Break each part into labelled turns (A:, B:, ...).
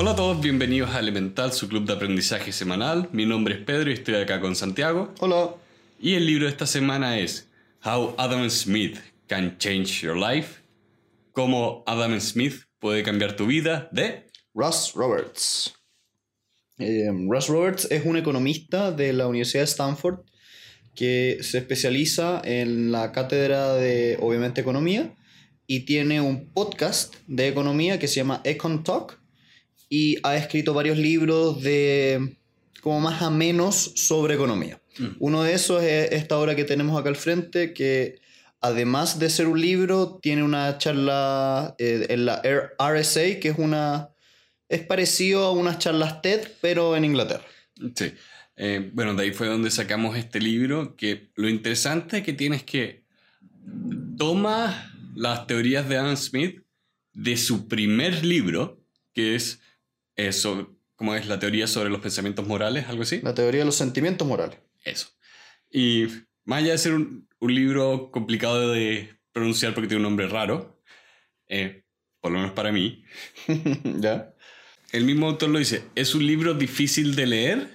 A: Hola a todos, bienvenidos a Elemental, su club de aprendizaje semanal. Mi nombre es Pedro y estoy acá con Santiago.
B: Hola.
A: Y el libro de esta semana es How Adam Smith Can Change Your Life. Cómo Adam Smith puede cambiar tu vida de
B: Russ Roberts. Eh, Russ Roberts es un economista de la Universidad de Stanford que se especializa en la cátedra de, obviamente, economía y tiene un podcast de economía que se llama Econ Talk y ha escrito varios libros de como más a menos sobre economía. Uno de esos es esta obra que tenemos acá al frente, que además de ser un libro, tiene una charla eh, en la RSA, que es una... Es parecido a unas charlas TED, pero en Inglaterra.
A: Sí. Eh, bueno, de ahí fue donde sacamos este libro, que lo interesante que tiene es que toma las teorías de Adam Smith de su primer libro, que es eso, ¿cómo es la teoría sobre los pensamientos morales? ¿Algo así?
B: La teoría de los sentimientos morales.
A: Eso. Y más allá de ser un, un libro complicado de pronunciar porque tiene un nombre raro, eh, por lo menos para mí,
B: ¿Ya?
A: el mismo autor lo dice, es un libro difícil de leer,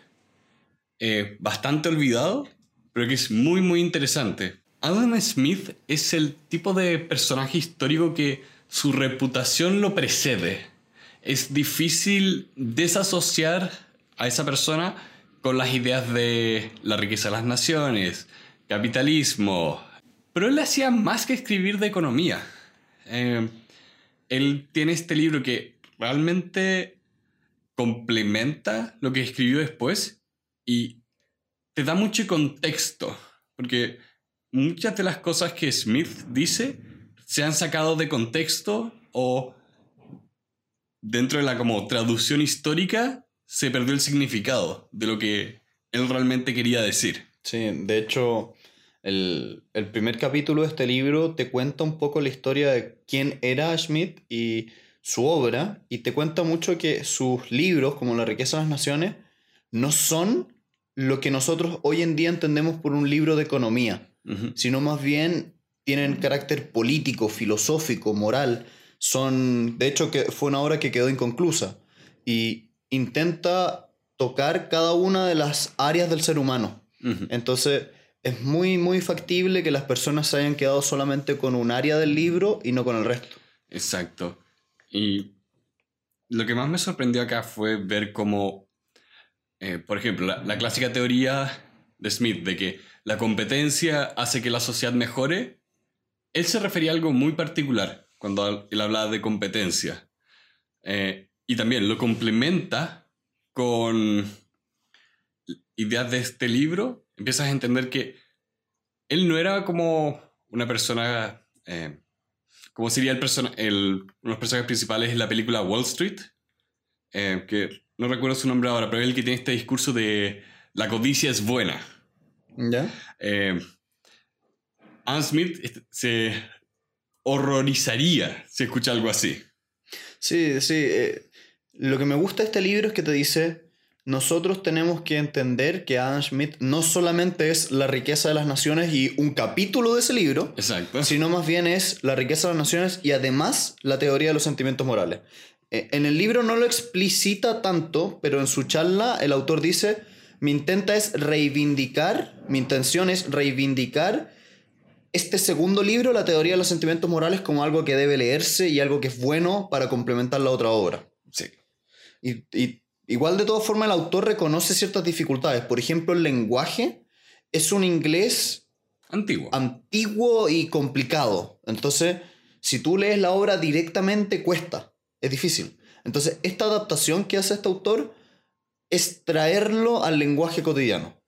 A: eh, bastante olvidado, pero que es muy, muy interesante. Adam Smith es el tipo de personaje histórico que su reputación lo precede. Es difícil desasociar a esa persona con las ideas de la riqueza de las naciones, capitalismo. Pero él hacía más que escribir de economía. Eh, él tiene este libro que realmente complementa lo que escribió después y te da mucho contexto, porque muchas de las cosas que Smith dice se han sacado de contexto o dentro de la como traducción histórica se perdió el significado de lo que él realmente quería decir.
B: Sí, de hecho, el, el primer capítulo de este libro te cuenta un poco la historia de quién era Schmidt y su obra, y te cuenta mucho que sus libros, como La riqueza de las naciones, no son lo que nosotros hoy en día entendemos por un libro de economía, sino más bien tienen carácter político, filosófico, moral. Son, de hecho, que fue una obra que quedó inconclusa y intenta tocar cada una de las áreas del ser humano. Entonces, es muy, muy factible que las personas se hayan quedado solamente con un área del libro y no con el resto.
A: Exacto. Y lo que más me sorprendió acá fue ver cómo, eh, por ejemplo, la, la clásica teoría de Smith de que la competencia hace que la sociedad mejore, él se refería a algo muy particular cuando él hablaba de competencia. Eh, y también lo complementa con ideas de este libro. Empiezas a entender que él no era como una persona... eh, como sería el persona el, uno de los personajes principales en la película Wall Street, eh, que no recuerdo su nombre ahora, pero es el que tiene este discurso de la codicia es buena.
B: ¿Ya?
A: Eh, Anne Smith este, se horrorizaría si escucha algo así.
B: Sí, sí. eh, lo que me gusta de este libro es que te dice, nosotros tenemos que entender que Adam Smith no solamente es la riqueza de las naciones y un capítulo de ese libro,
A: Exacto.
B: sino más bien es la riqueza de las naciones y además la teoría de los sentimientos morales. Eh, En el libro no lo explicita tanto, pero en su charla el autor dice, mi intenta es reivindicar, mi intención es reivindicar este segundo libro, la teoría de los sentimientos morales, como algo que debe leerse y algo que es bueno para complementar la otra obra.
A: Sí.
B: Y, y igual de todas formas el autor reconoce ciertas dificultades. Por ejemplo, el lenguaje es un inglés
A: Antiguo.
B: antiguo y complicado. Entonces, si tú lees la obra directamente, cuesta. Es difícil. Entonces, esta adaptación que hace este autor es traerlo al lenguaje cotidiano.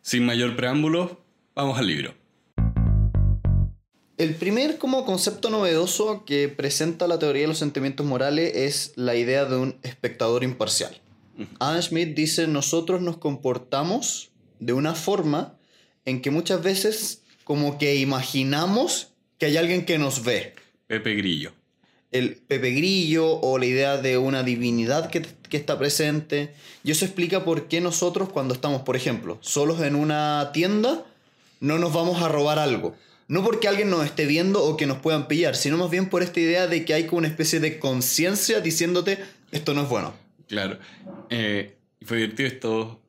A: Sin mayor preámbulo, vamos al libro.
B: El primer como concepto novedoso que presenta la teoría de los sentimientos morales es la idea de un espectador imparcial. Adam Smith dice, nosotros nos comportamos de una forma en que muchas veces como que imaginamos que hay alguien que nos ve.
A: Pepe Grillo.
B: El Pepe Grillo o la idea de una divinidad que, que está presente. Y eso explica por qué nosotros cuando estamos, por ejemplo, solos en una tienda, no nos vamos a robar algo. No porque alguien nos esté viendo o que nos puedan pillar, sino más bien por esta idea de que hay como una especie de conciencia diciéndote, esto no es bueno.
A: Claro. Eh, fue divertido esto.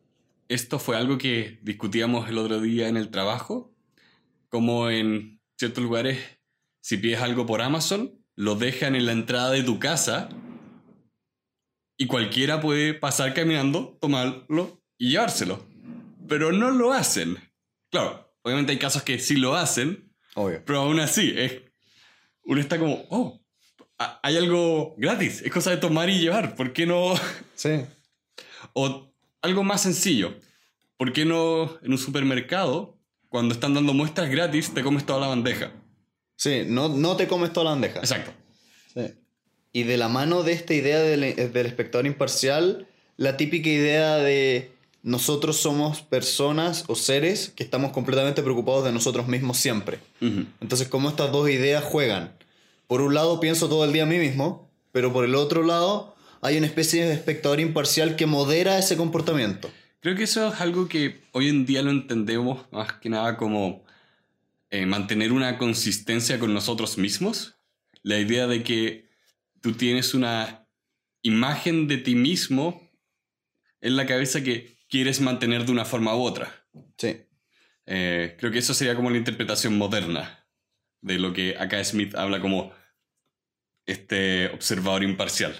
A: Esto fue algo que discutíamos el otro día en el trabajo. Como en ciertos lugares, si pides algo por Amazon, lo dejan en la entrada de tu casa y cualquiera puede pasar caminando, tomarlo y llevárselo. Pero no lo hacen. Claro, obviamente hay casos que sí lo hacen,
B: Obvio.
A: pero aún así, es, uno está como, oh, hay algo gratis, es cosa de tomar y llevar, ¿por qué no?
B: Sí.
A: O algo más sencillo, ¿por qué no en un supermercado, cuando están dando muestras gratis, te comes toda la bandeja?
B: Sí, no, no te comes toda la bandeja.
A: Exacto.
B: Sí. Y de la mano de esta idea del, del espectador imparcial, la típica idea de nosotros somos personas o seres que estamos completamente preocupados de nosotros mismos siempre.
A: Ujú.
B: Entonces, cómo estas dos ideas juegan. Por un lado, pienso todo el día a mí mismo, pero por el otro lado, hay una especie de espectador imparcial que modera ese comportamiento.
A: Creo que eso es algo que hoy en día lo entendemos más que nada como eh, mantener una consistencia con nosotros mismos. La idea de que tú tienes una imagen de ti mismo en la cabeza que quieres mantener de una forma u otra.
B: Sí.
A: Eh, creo que eso sería como la interpretación moderna de lo que acá Smith habla como este observador imparcial.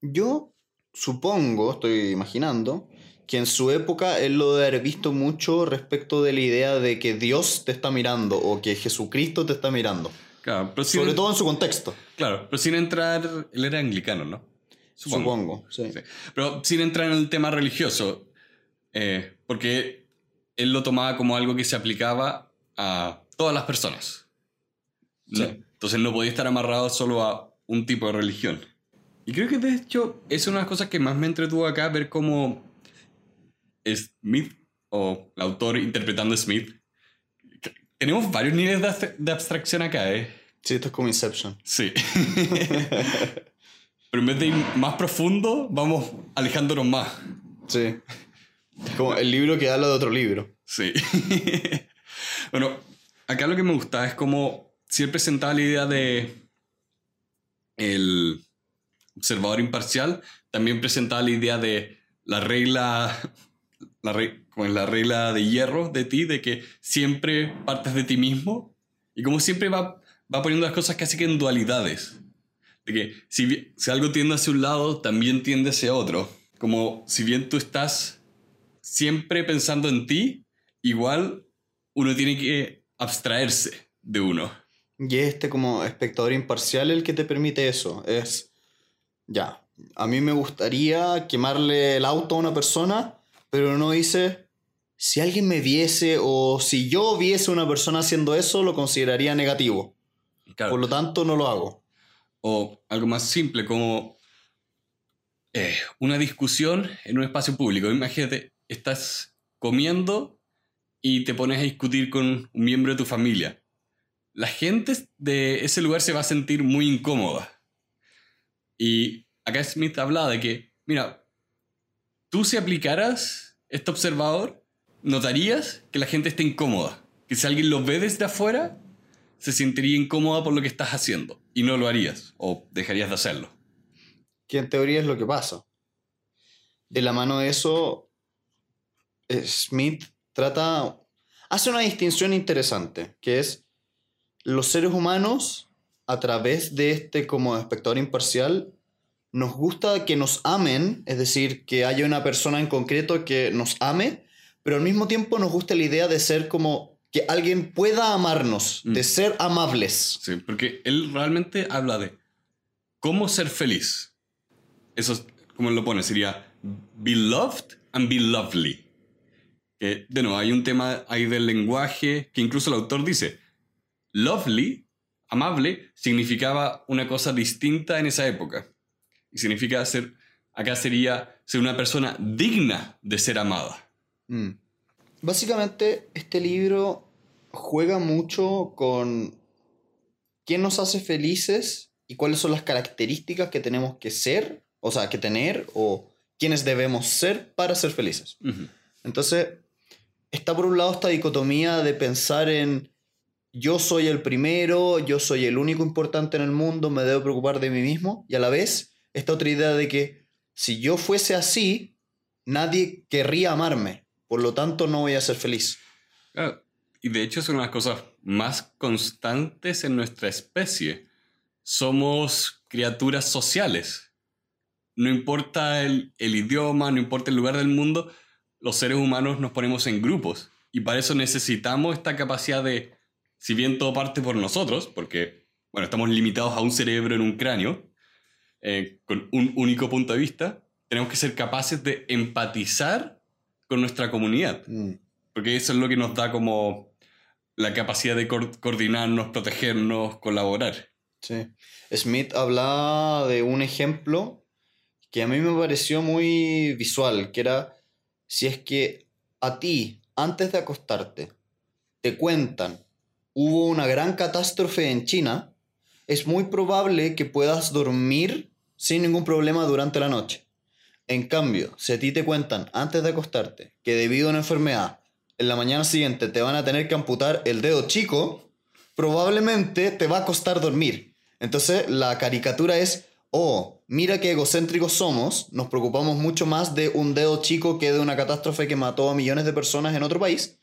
B: Yo supongo, estoy imaginando, que en su época él lo debe haber visto mucho respecto de la idea de que Dios te está mirando o que Jesucristo te está mirando.
A: Claro, pero
B: Sobre todo en su contexto,
A: claro, pero sin entrar... Él era anglicano, ¿no?
B: supongo. sí.
A: Sí. Pero sin entrar en el tema religioso, eh, porque él lo tomaba como algo que se aplicaba a todas las personas.
B: Sí.
A: Entonces no podía estar amarrado solo a un tipo de religión. Y creo que de hecho es una de las cosas que más me entretuvo acá, ver cómo Smith, o el autor interpretando a Smith, tenemos varios niveles de abstracción acá, ¿eh?
B: Sí, esto es como Inception.
A: Sí. Pero en vez de ir más profundo, vamos alejándonos más.
B: Sí. Como el libro que habla de otro libro.
A: Sí. bueno, acá lo que me gusta es como siempre presentaba la idea de el observador imparcial, también presentaba la idea de la regla, la, re- como la regla de hierro de ti, de que siempre partes de ti mismo y como siempre va, va poniendo las cosas casi que en dualidades. De que si, si algo tiende hacia un lado, también tiende hacia otro. Como si bien tú estás siempre pensando en ti, igual uno tiene que abstraerse de uno.
B: Y es este como espectador imparcial el que te permite eso. Es, ya, a mí me gustaría quemarle el auto a una persona, pero no dice, si alguien me viese o si yo viese a una persona haciendo eso, lo consideraría negativo.
A: Claro.
B: Por lo tanto, no lo hago.
A: O algo más simple como eh, una discusión en un espacio público. Imagínate, estás comiendo y te pones a discutir con un miembro de tu familia. La gente de ese lugar se va a sentir muy incómoda. Y acá Smith hablaba de que, mira, tú si aplicaras este observador, notarías que la gente está incómoda. Que si alguien lo ve desde afuera, se sentiría incómoda por lo que estás haciendo y no lo harías o dejarías de hacerlo.
B: Que en teoría es lo que pasa. De la mano de eso, Smith trata. hace una distinción interesante, que es los seres humanos, a través de este como espectador imparcial, nos gusta que nos amen, es decir, que haya una persona en concreto que nos ame, pero al mismo tiempo nos gusta la idea de ser como que alguien pueda amarnos,
A: Mm.
B: de ser amables.
A: Sí, porque él realmente habla de cómo ser feliz. Eso, es- como lo pone, sería be loved and be lovely. Que, de nuevo, hay un tema ahí del lenguaje que incluso el autor dice, lovely, amable, significaba una cosa distinta en esa época. Y significa ser, acá sería ser una persona digna de ser amada.
B: Mm. Básicamente, este libro juega mucho con qué nos hace felices y cuáles son las características que tenemos que ser, o sea, que tener, o quiénes debemos ser para ser felices. Entonces, está por un lado esta dicotomía de pensar en yo soy el primero, yo soy el único importante en el mundo, me debo preocupar de mí mismo, y a la vez esta otra idea de que si yo fuese así, nadie querría amarme. Por lo tanto, no voy a ser feliz.
A: Claro, y de hecho es una de las cosas más constantes en nuestra especie. Somos criaturas sociales. No importa el idioma, no importa el lugar del mundo, los seres humanos nos ponemos en grupos. Y para eso necesitamos esta capacidad de, si bien todo parte por nosotros, porque, bueno, estamos limitados a un cerebro en un cráneo, eh, con un único punto de vista, tenemos que ser capaces de empatizar con nuestra comunidad.
B: Mm.
A: Porque eso es lo que nos da como la capacidad de coor- coordinarnos, protegernos, colaborar.
B: Sí. Smith hablaba de un ejemplo que a mí me pareció muy visual, que era si es que a ti, antes de acostarte, te cuentan hubo una gran catástrofe en China, es muy probable que puedas dormir sin ningún problema durante la noche. En cambio, si a ti te cuentan antes de acostarte que debido a una enfermedad, en la mañana siguiente te van a tener que amputar el dedo chico, probablemente te va a costar dormir. Entonces la caricatura es, oh, mira qué egocéntricos somos, nos preocupamos mucho más de un dedo chico que de una catástrofe que mató a millones de personas en otro país.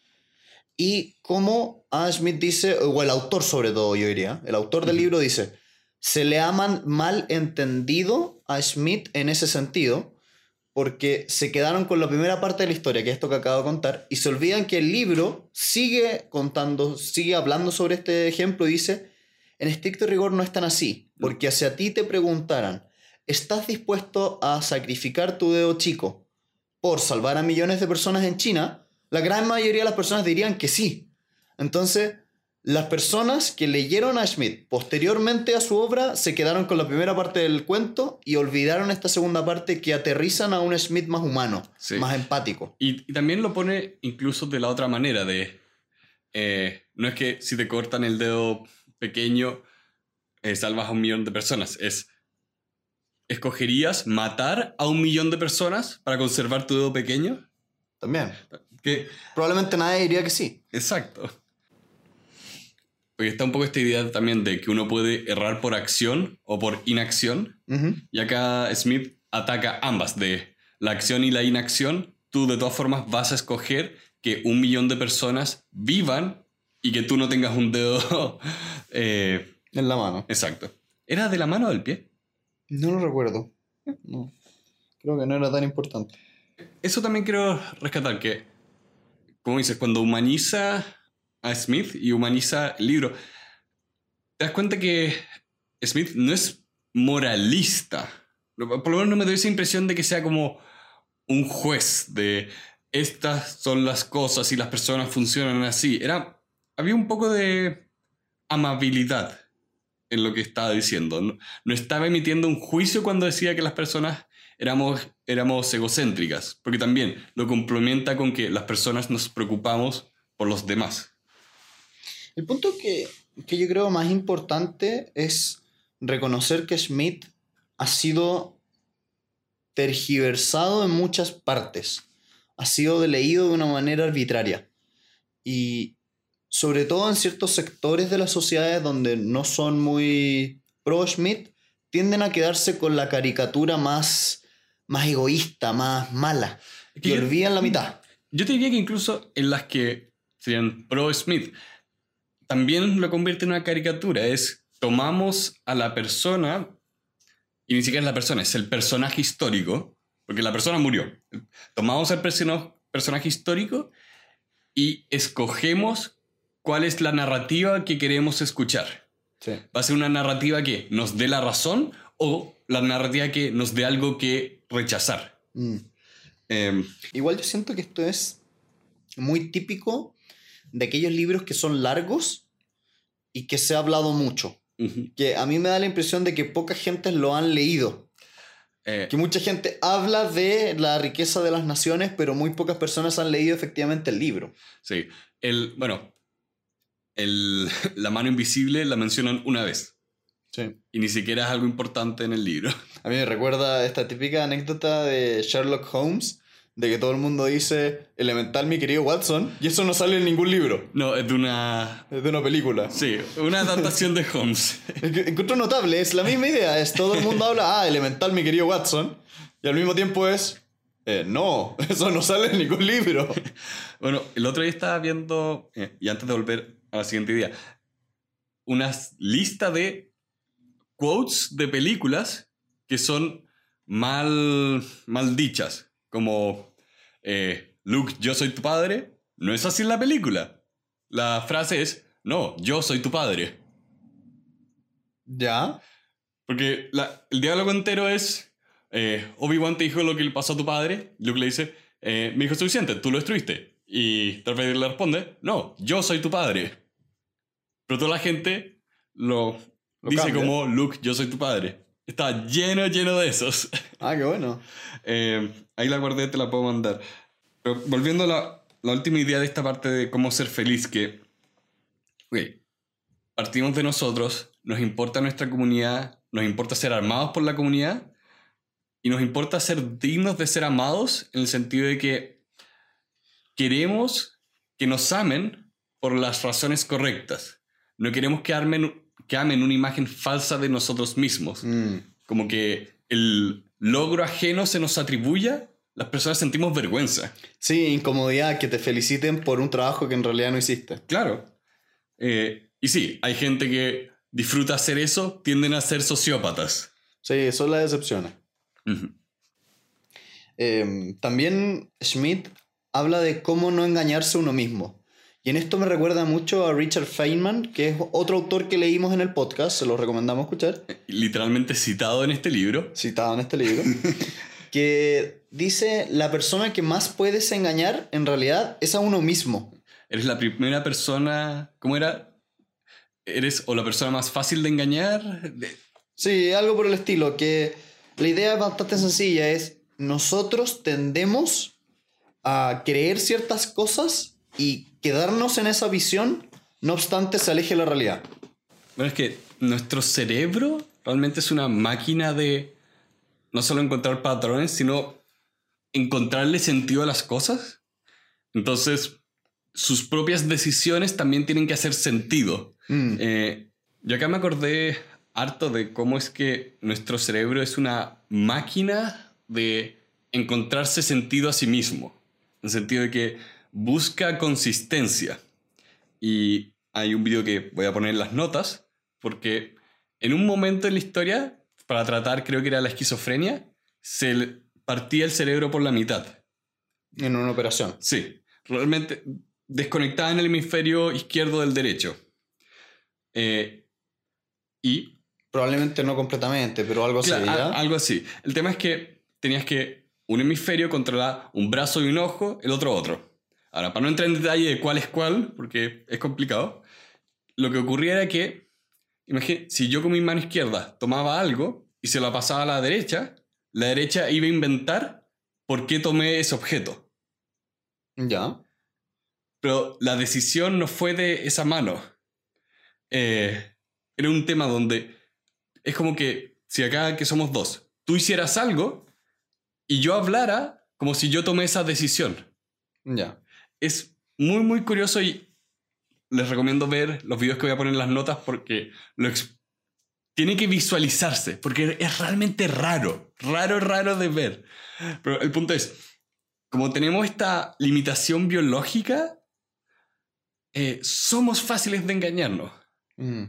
B: Y como Adam Smith dice, o el autor sobre todo yo diría, el autor del libro dice, se le ha mal entendido a Smith en ese sentido, porque se quedaron con la primera parte de la historia, que es esto que acabo de contar, y se olvidan que el libro sigue contando, sigue hablando sobre este ejemplo y dice, en estricto rigor no es tan así, porque si a ti te preguntaran, ¿estás dispuesto a sacrificar tu dedo chico por salvar a millones de personas en China? La gran mayoría de las personas dirían que sí. Entonces, las personas que leyeron a Schmidt posteriormente a su obra se quedaron con la primera parte del cuento y olvidaron esta segunda parte que aterrizan a un Schmidt más humano,
A: Sí.
B: más empático.
A: Y, y también lo pone incluso de la otra manera, de... eh, no es que si te cortan el dedo pequeño, eh, salvas a un millón de personas. Es... ¿Escogerías matar a un millón de personas para conservar tu dedo pequeño?
B: También.
A: Que,
B: Probablemente nadie diría que sí.
A: exacto. Porque está un poco esta idea también de que uno puede errar por acción o por inacción.
B: Ujú.
A: Y acá Smith ataca ambas, de la acción y la inacción. Tú de todas formas vas a escoger que un millón de personas vivan y que tú no tengas un dedo... eh,
B: En la mano.
A: exacto. ¿Era de la mano o del pie?
B: No lo recuerdo. No. Creo que no era tan importante.
A: Eso también quiero rescatar, que, como dices, cuando humaniza a Smith y humaniza el libro, te das cuenta que Smith no es moralista. Por lo menos no me doy esa impresión de que sea como un juez de estas son las cosas y las personas funcionan así. Era, había un poco de amabilidad en lo que estaba diciendo. No, no estaba emitiendo un juicio cuando decía que las personas éramos, éramos egocéntricas, porque también lo complementa con que las personas nos preocupamos por los demás.
B: El punto que, que yo creo más importante es reconocer que Smith ha sido tergiversado en muchas partes. Ha sido leído de una manera arbitraria. Y sobre todo en ciertos sectores de las sociedades donde no son muy pro Smith, tienden a quedarse con la caricatura más, más egoísta, más mala.
A: Es que
B: Y
A: yo-
B: olvidan la mitad.
A: Yo te diría que incluso en las que serían pro Smith, también lo convierte en una caricatura. Es tomamos a la persona, y ni siquiera es la persona, es el personaje histórico, porque la persona murió. Tomamos al persona- personaje histórico y escogemos cuál es la narrativa que queremos escuchar.
B: Sí.
A: ¿Va a ser una narrativa que nos dé la razón o la narrativa que nos dé algo que rechazar?
B: Mm.
A: Em,
B: Igual yo siento que esto es muy típico de aquellos libros que son largos y que se ha hablado mucho.
A: ujú.
B: Que a mí me da la impresión de que poca gente lo han leído.
A: Eh,
B: Que mucha gente habla de la riqueza de las naciones, pero muy pocas personas han leído efectivamente el libro.
A: Sí. El, bueno, el, la mano invisible la mencionan una vez.
B: Sí.
A: Y ni siquiera es algo importante en el libro.
B: A mí me recuerda esta típica anécdota de Sherlock Holmes, de que todo el mundo dice, elemental mi querido Watson, y eso no sale en ningún libro,
A: No, es de una...
B: es de una película.
A: Sí, una adaptación de Holmes.
B: Encuentro notable, es la misma idea, es todo el mundo habla, ah, elemental mi querido Watson, Y al mismo tiempo es, eh, no, eso no sale en ningún libro.
A: Bueno, el otro día estaba viendo, eh, y antes de volver a la siguiente idea, una lista de quotes de películas que son mal, mal dichas, como eh, Luke, yo soy tu padre. No es así en la película. La frase es, no, yo soy tu padre.
B: ¿Ya?
A: Porque la- el diálogo entero es, eh, Obi-Wan te dijo lo que le pasó a tu padre. Luke le dice, eh, me dijo suficiente, tú lo destruiste. Y Darth Vader le responde, no, yo soy tu padre. Pero toda la gente lo,
B: Lo
A: dice
B: cambia.
A: como, Luke, yo soy tu padre. Está lleno, lleno de esos.
B: Ah, qué bueno.
A: Eh, ahí la guardé, te la puedo mandar. Pero volviendo a la, la última idea de esta parte de cómo ser feliz, que, partimos de nosotros, nos importa nuestra comunidad, nos importa ser armados por la comunidad y nos importa ser dignos de ser amados en el sentido de que queremos que nos amen por las razones correctas. No queremos que, armen, que amen una imagen falsa de nosotros mismos
B: Mm.
A: como que el logro ajeno se nos atribuya, las personas sentimos vergüenza.
B: Sí, incomodidad, que te feliciten por un trabajo que en realidad no hiciste.
A: Claro. Eh, y sí, hay gente que disfruta hacer eso, tienden a ser sociópatas.
B: Sí, eso es la decepción.
A: Ujú.
B: Eh, también Schmidt habla de cómo no engañarse uno mismo. Y en esto me recuerda mucho a Richard Feynman, que es otro autor que leímos en el podcast, se lo recomendamos escuchar,
A: Literalmente citado en este libro.
B: citado en este libro, que dice, la persona que más puedes engañar en realidad es a uno mismo.
A: Eres la primera persona, ¿cómo era? Eres o la persona más fácil de engañar. De-
B: Sí, algo por el estilo, que la idea es bastante sencilla, es nosotros tendemos a creer ciertas cosas y quedarnos en esa visión, no obstante se aleje de la realidad.
A: Bueno, es que nuestro cerebro realmente es una máquina de no solo encontrar patrones, sino encontrarle sentido a las cosas. Entonces, sus propias decisiones también tienen que hacer sentido.
B: Mm,
A: Eh, yo acá me acordé harto de cómo es que nuestro cerebro es una máquina de encontrarse sentido a sí mismo. En el sentido de que busca consistencia. Y hay un video que voy a poner en las notas, porque en un momento en la historia, para tratar, creo que era la esquizofrenia, se partía el cerebro por la mitad.
B: en una operación.
A: Sí, realmente desconectada en el hemisferio izquierdo del derecho. Eh, y
B: Probablemente no completamente, pero algo así,
A: algo así. El tema es que tenías que un hemisferio controlar un brazo y un ojo, el otro otro. Ahora, para no entrar en detalle de cuál es cuál, porque es complicado, lo que ocurría era que, imagínate, si yo con mi mano izquierda tomaba algo y se lo pasaba a la derecha, la derecha iba a inventar por qué tomé ese objeto.
B: Ya.
A: Pero la decisión no fue de esa mano. Eh, era un tema donde es como que si acá que somos dos, tú hicieras algo y yo hablara como si yo tomé esa decisión.
B: Ya.
A: Es muy, muy curioso y les recomiendo ver los videos que voy a poner en las notas porque lo tiene que visualizarse, porque es realmente raro, raro, raro de ver. Pero el punto es, como tenemos esta limitación biológica, eh, somos fáciles de engañarnos.
B: Mm.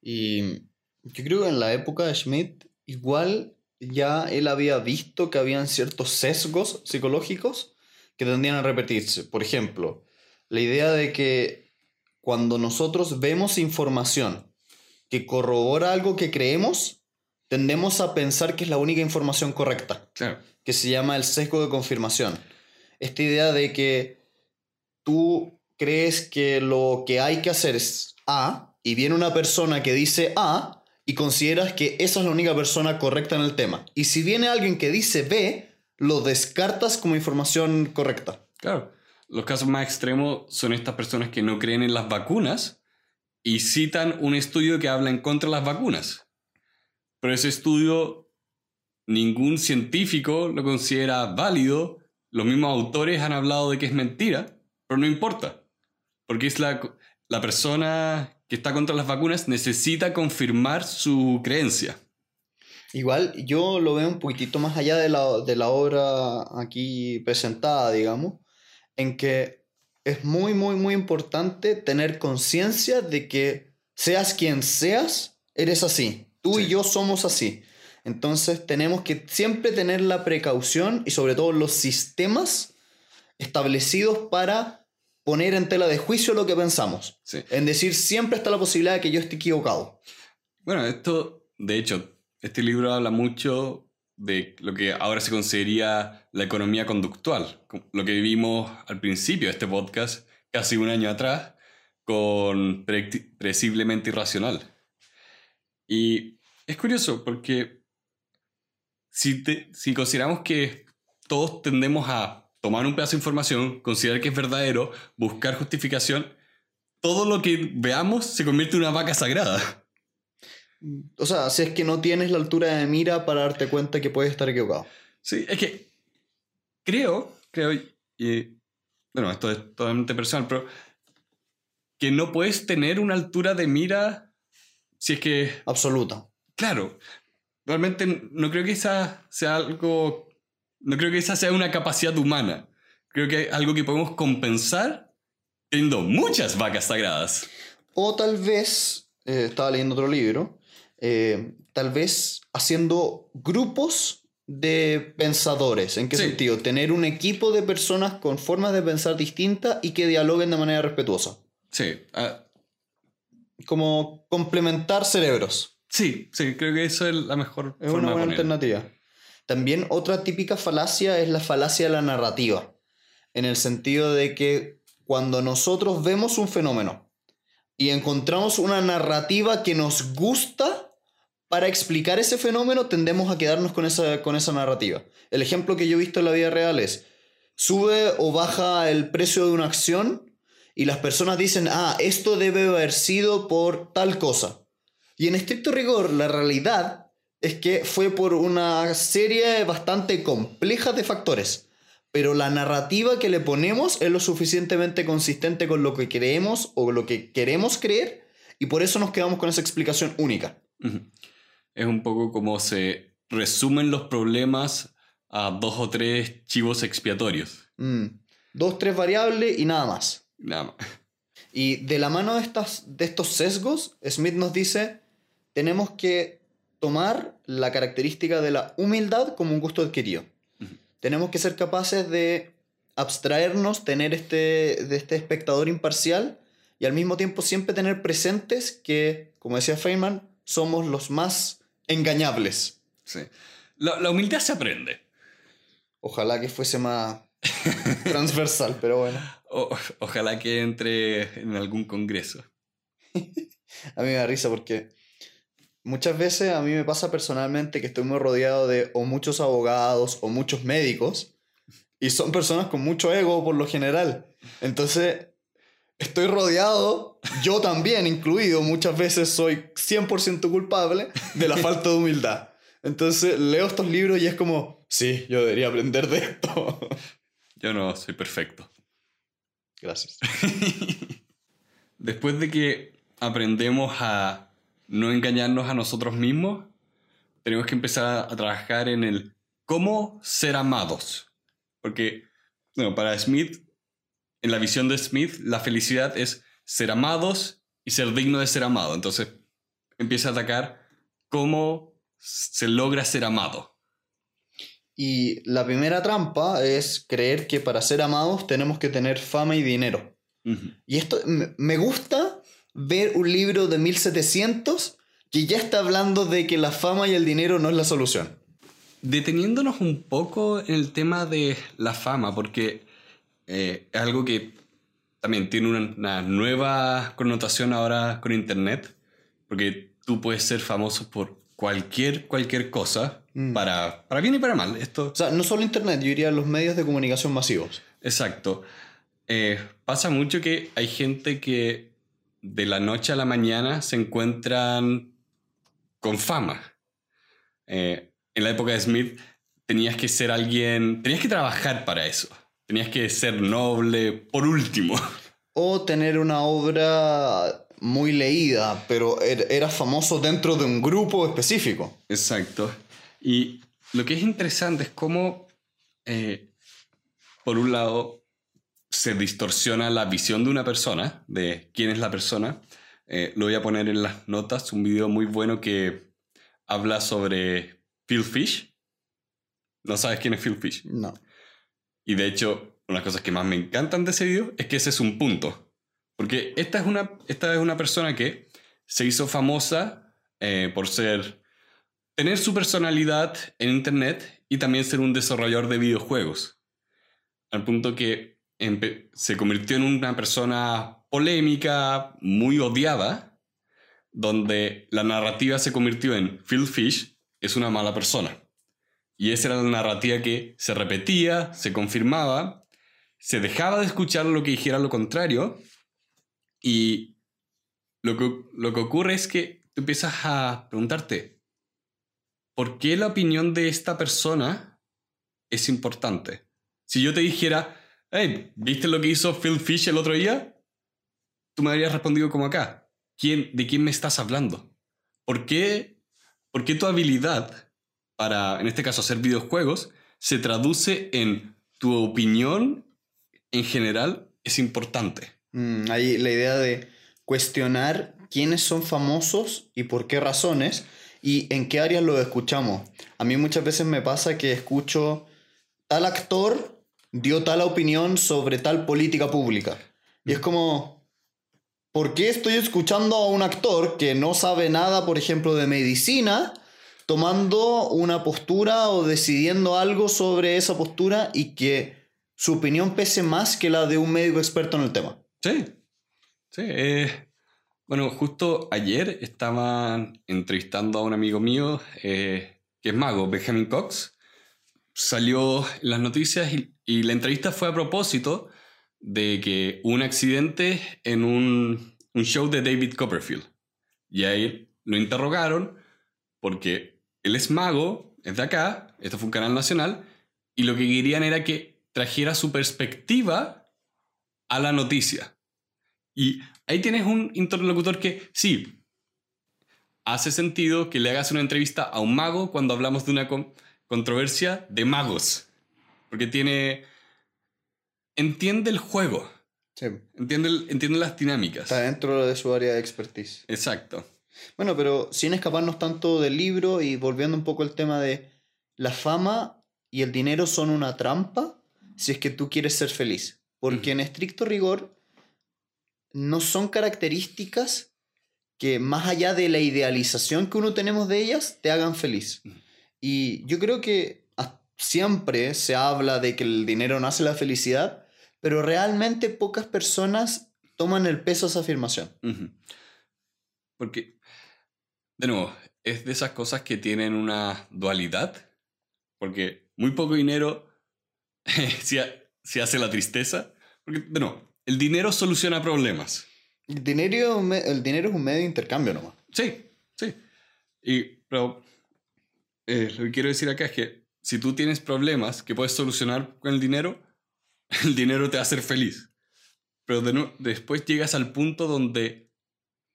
B: Y yo creo que en la época de Schmidt, igual ya él había visto que habían ciertos sesgos psicológicos que tendían a repetirse. Por ejemplo, la idea de que cuando nosotros vemos información que corrobora algo que creemos, tendemos a pensar que es la única información correcta
A: Claro.
B: que se llama el sesgo de confirmación. Esta idea de que tú crees que lo que hay que hacer es A y viene una persona que dice A y consideras que esa es la única persona correcta en el tema. Y si viene alguien que dice B, lo descartas como información correcta.
A: Claro. Los casos más extremos son estas personas que no creen en las vacunas y citan un estudio que habla en contra de las vacunas. Pero ese estudio ningún científico lo considera válido. Los mismos autores han hablado de que es mentira, pero no importa. Porque es la, la persona que está contra las vacunas necesita confirmar su creencia.
B: Igual yo lo veo un poquitito más allá de la, de la obra aquí presentada, digamos, en que es muy, muy, muy importante tener conciencia de que seas quien seas, eres así. Tú y yo somos así. Entonces tenemos que siempre tener la precaución y sobre todo los sistemas establecidos para poner en tela de juicio lo que pensamos.
A: Sí.
B: En decir, siempre está la posibilidad de que yo esté equivocado.
A: Bueno, esto, de hecho, este libro habla mucho de lo que ahora se consideraría la economía conductual, co- lo que vimos al principio de este podcast, casi un año atrás, con Predeciblemente Irracional. Y es curioso porque si, te- si consideramos que todos tendemos a tomar un pedazo de información, considerar que es verdadero, buscar justificación, todo lo que veamos se convierte en una vaca sagrada.
B: O sea, si es que no tienes la altura de mira para darte cuenta que puedes estar equivocado.
A: Sí, es que creo, creo, y bueno, esto es totalmente personal, pero que no puedes tener una altura de mira si es que,
B: Absoluta.
A: claro, realmente no creo que esa sea algo, no creo que esa sea una capacidad humana. Creo que es algo que podemos compensar teniendo muchas vacas sagradas.
B: O tal vez, eh, estaba leyendo otro libro, eh, tal vez haciendo grupos de pensadores. ¿En qué
A: Sí.
B: sentido? Tener un equipo de personas con formas de pensar distintas y que dialoguen de manera respetuosa.
A: Sí, ah,
B: Como complementar cerebros.
A: sí, sí, creo que eso es la mejor
B: Es
A: forma
B: una buena
A: de
B: alternativa. También otra típica falacia es la falacia de la narrativa. En el sentido de que cuando nosotros vemos un fenómeno y encontramos una narrativa que nos gusta para explicar ese fenómeno, tendemos a quedarnos con esa, con esa narrativa. El ejemplo que yo he visto en la vida real es, sube o baja el precio de una acción y las personas dicen, ah, esto debe haber sido por tal cosa. Y en estricto rigor, la realidad es que fue por una serie bastante compleja de factores. Pero la narrativa que le ponemos es lo suficientemente consistente con lo que creemos o lo que queremos creer y por eso nos quedamos con esa explicación única.
A: Es un poco como se resumen los problemas a dos o tres chivos expiatorios.
B: Mm. Dos, tres variables y nada más.
A: Nada más.
B: Y de la mano de, estas, de estos sesgos, Smith nos dice, tenemos que tomar la característica de la humildad como un gusto adquirido. Tenemos que ser capaces de abstraernos, tener este, de este espectador imparcial y al mismo tiempo siempre tener presentes que, como decía Feynman, somos los más engañables.
A: Sí. La, la humildad se aprende.
B: Ojalá que fuese más transversal, pero bueno.
A: O- ojalá que entre en algún congreso.
B: A mí me da risa porque muchas veces a mí me pasa personalmente que estoy muy rodeado de o muchos abogados o muchos médicos y son personas con mucho ego por lo general. Entonces, estoy rodeado, yo también incluido, muchas veces soy 100% culpable de la falta de humildad. Entonces, leo estos libros y es como, sí, yo debería aprender de esto.
A: Yo no soy perfecto.
B: Gracias.
A: Después de que aprendemos a no engañarnos a nosotros mismos, tenemos que empezar a trabajar en el cómo ser amados. Porque, bueno, para Smith, en la visión de Smith, la felicidad es ser amados y ser digno de ser amado. Entonces, empieza a atacar cómo se logra ser amado.
B: Y la primera trampa es creer que para ser amados tenemos que tener fama y dinero. Y esto me gusta ver un libro de 1700 que ya está hablando de que la fama y el dinero no es la solución.
A: Deteniéndonos un poco en el tema de la fama, porque eh, es algo que también tiene una, una nueva connotación ahora con Internet, porque tú puedes ser famoso por cualquier, cualquier cosa,
B: Mm.
A: para, para bien y para mal. Esto,
B: O sea, no solo Internet, yo diría los medios de comunicación masivos.
A: exacto. Eh, pasa mucho que hay gente que de la noche a la mañana se encuentran con fama. Eh, en la época de Smith tenías que ser alguien, tenías que trabajar para eso. Tenías que ser noble por último.
B: O tener una obra muy leída, pero er- eras famoso dentro de un grupo específico.
A: Exacto. Y lo que es interesante es cómo, eh, por un lado, se distorsiona la visión de una persona, de quién es la persona. Eh, lo voy a poner en las notas, un video muy bueno que habla sobre Phil Fish. ¿No sabes quién es Phil Fish?
B: No.
A: Y de hecho, una de las cosas que más me encantan de ese video es que ese es un punto. Porque esta es una, esta es una persona que se hizo famosa eh, por ser. tener su personalidad en internet y también ser un desarrollador de videojuegos. Al punto que se convirtió en una persona polémica, muy odiada, donde la narrativa se convirtió en Phil Fish es una mala persona. Y esa era la narrativa que se repetía, se confirmaba, se dejaba de escuchar lo que dijera lo contrario. Y lo que, lo que ocurre es que tú empiezas a preguntarte, ¿por qué la opinión de esta persona es importante? Si yo te dijera, hey, ¿viste lo que hizo Phil Fish el otro día? Tú me habrías respondido como acá. ¿Quién, ¿De quién me estás hablando? ¿Por qué, ¿Por qué tu habilidad para, en este caso, hacer videojuegos se traduce en tu opinión en general es importante?
B: Mm, la idea de cuestionar quiénes son famosos y por qué razones y en qué áreas los escuchamos. A mí muchas veces me pasa que escucho tal actor dio tal opinión sobre tal política pública. Y es como, ¿por qué estoy escuchando a un actor que no sabe nada, por ejemplo, de medicina, tomando una postura o decidiendo algo sobre esa postura y que su opinión pese más que la de un médico experto en el tema?
A: Sí, sí. eh, bueno, justo ayer estaban entrevistando a un amigo mío eh, que es mago, Benjamin Cox. Salió en las noticias y, y la entrevista fue a propósito de que un accidente en un, show de David Copperfield. Y ahí lo interrogaron porque él es mago, es de acá, esto fue un canal nacional, y lo que querían era que trajera su perspectiva a la noticia. Y ahí tienes un interlocutor que sí, hace sentido que le hagas una entrevista a un mago cuando hablamos de una con- controversia de magos. Porque tiene... Entiende el juego,
B: Sí,
A: entiende, el- entiende las dinámicas.
B: está dentro de su área de expertise.
A: Exacto.
B: Bueno, pero sin escaparnos tanto del libro y volviendo un poco al tema de la fama y el dinero son una trampa si es que tú quieres ser feliz. Porque en estricto rigor no son características que más allá de la idealización que uno tenemos de ellas te hagan feliz. Y yo creo que siempre se habla de que el dinero no hace la felicidad, pero realmente pocas personas toman el peso de esa afirmación.
A: Porque, de nuevo, es de esas cosas que tienen una dualidad. Porque muy poco dinero si, hace la tristeza. Porque, de nuevo, el dinero soluciona problemas.
B: El dinero, el dinero es un medio de intercambio nomás.
A: Sí, sí. Y, pero eh, lo que quiero decir acá es que si tú tienes problemas que puedes solucionar con el dinero, el dinero te va a hacer feliz. Pero de después llegas al punto donde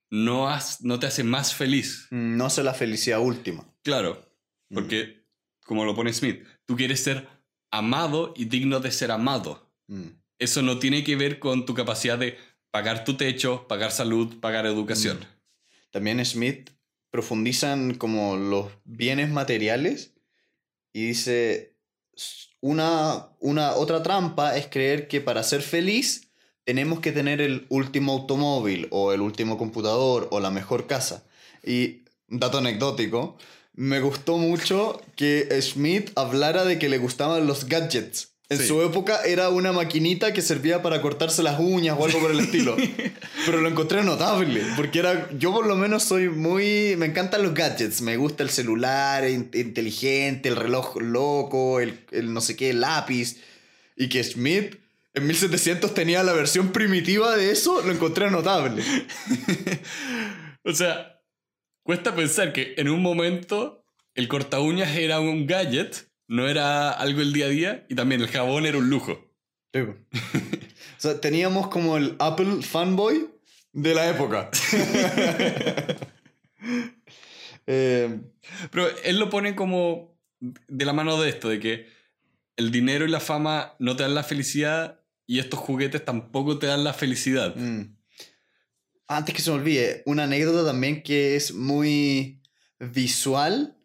A: no, has, no te hace más feliz.
B: No hace la felicidad última.
A: Claro, porque, como lo pone Smith, tú quieres ser amado y digno de ser amado.
B: Mm.
A: Eso no tiene que ver con tu capacidad de pagar tu techo, pagar salud, pagar educación.
B: También Smith profundiza en como los bienes materiales y dice, "S- una, una otra trampa es creer que para ser feliz tenemos que tener el último automóvil o el último computador o la mejor casa. Y dato anecdótico, me gustó mucho que Smith hablara de que le gustaban los gadgets. En
A: Sí.
B: su época era una maquinita que servía para cortarse las uñas o algo por el estilo. Pero lo encontré notable, porque era, yo por lo menos soy muy, me encantan los gadgets, me gusta el celular in- inteligente, el reloj loco, el, el no sé qué, el lápiz, y que Smith en 1700 tenía la versión primitiva de eso, lo encontré notable.
A: O sea, cuesta pensar que en un momento el corta uñas era un gadget, no era algo del día a día, y también el jabón era un lujo.
B: o sea, teníamos como el Apple fanboy de la época. Eh,
A: Pero él lo pone como de la mano de esto, de que el dinero y la fama no te dan la felicidad y estos juguetes tampoco te dan la felicidad.
B: mm. Antes que se me olvide, una anécdota también que es muy visual,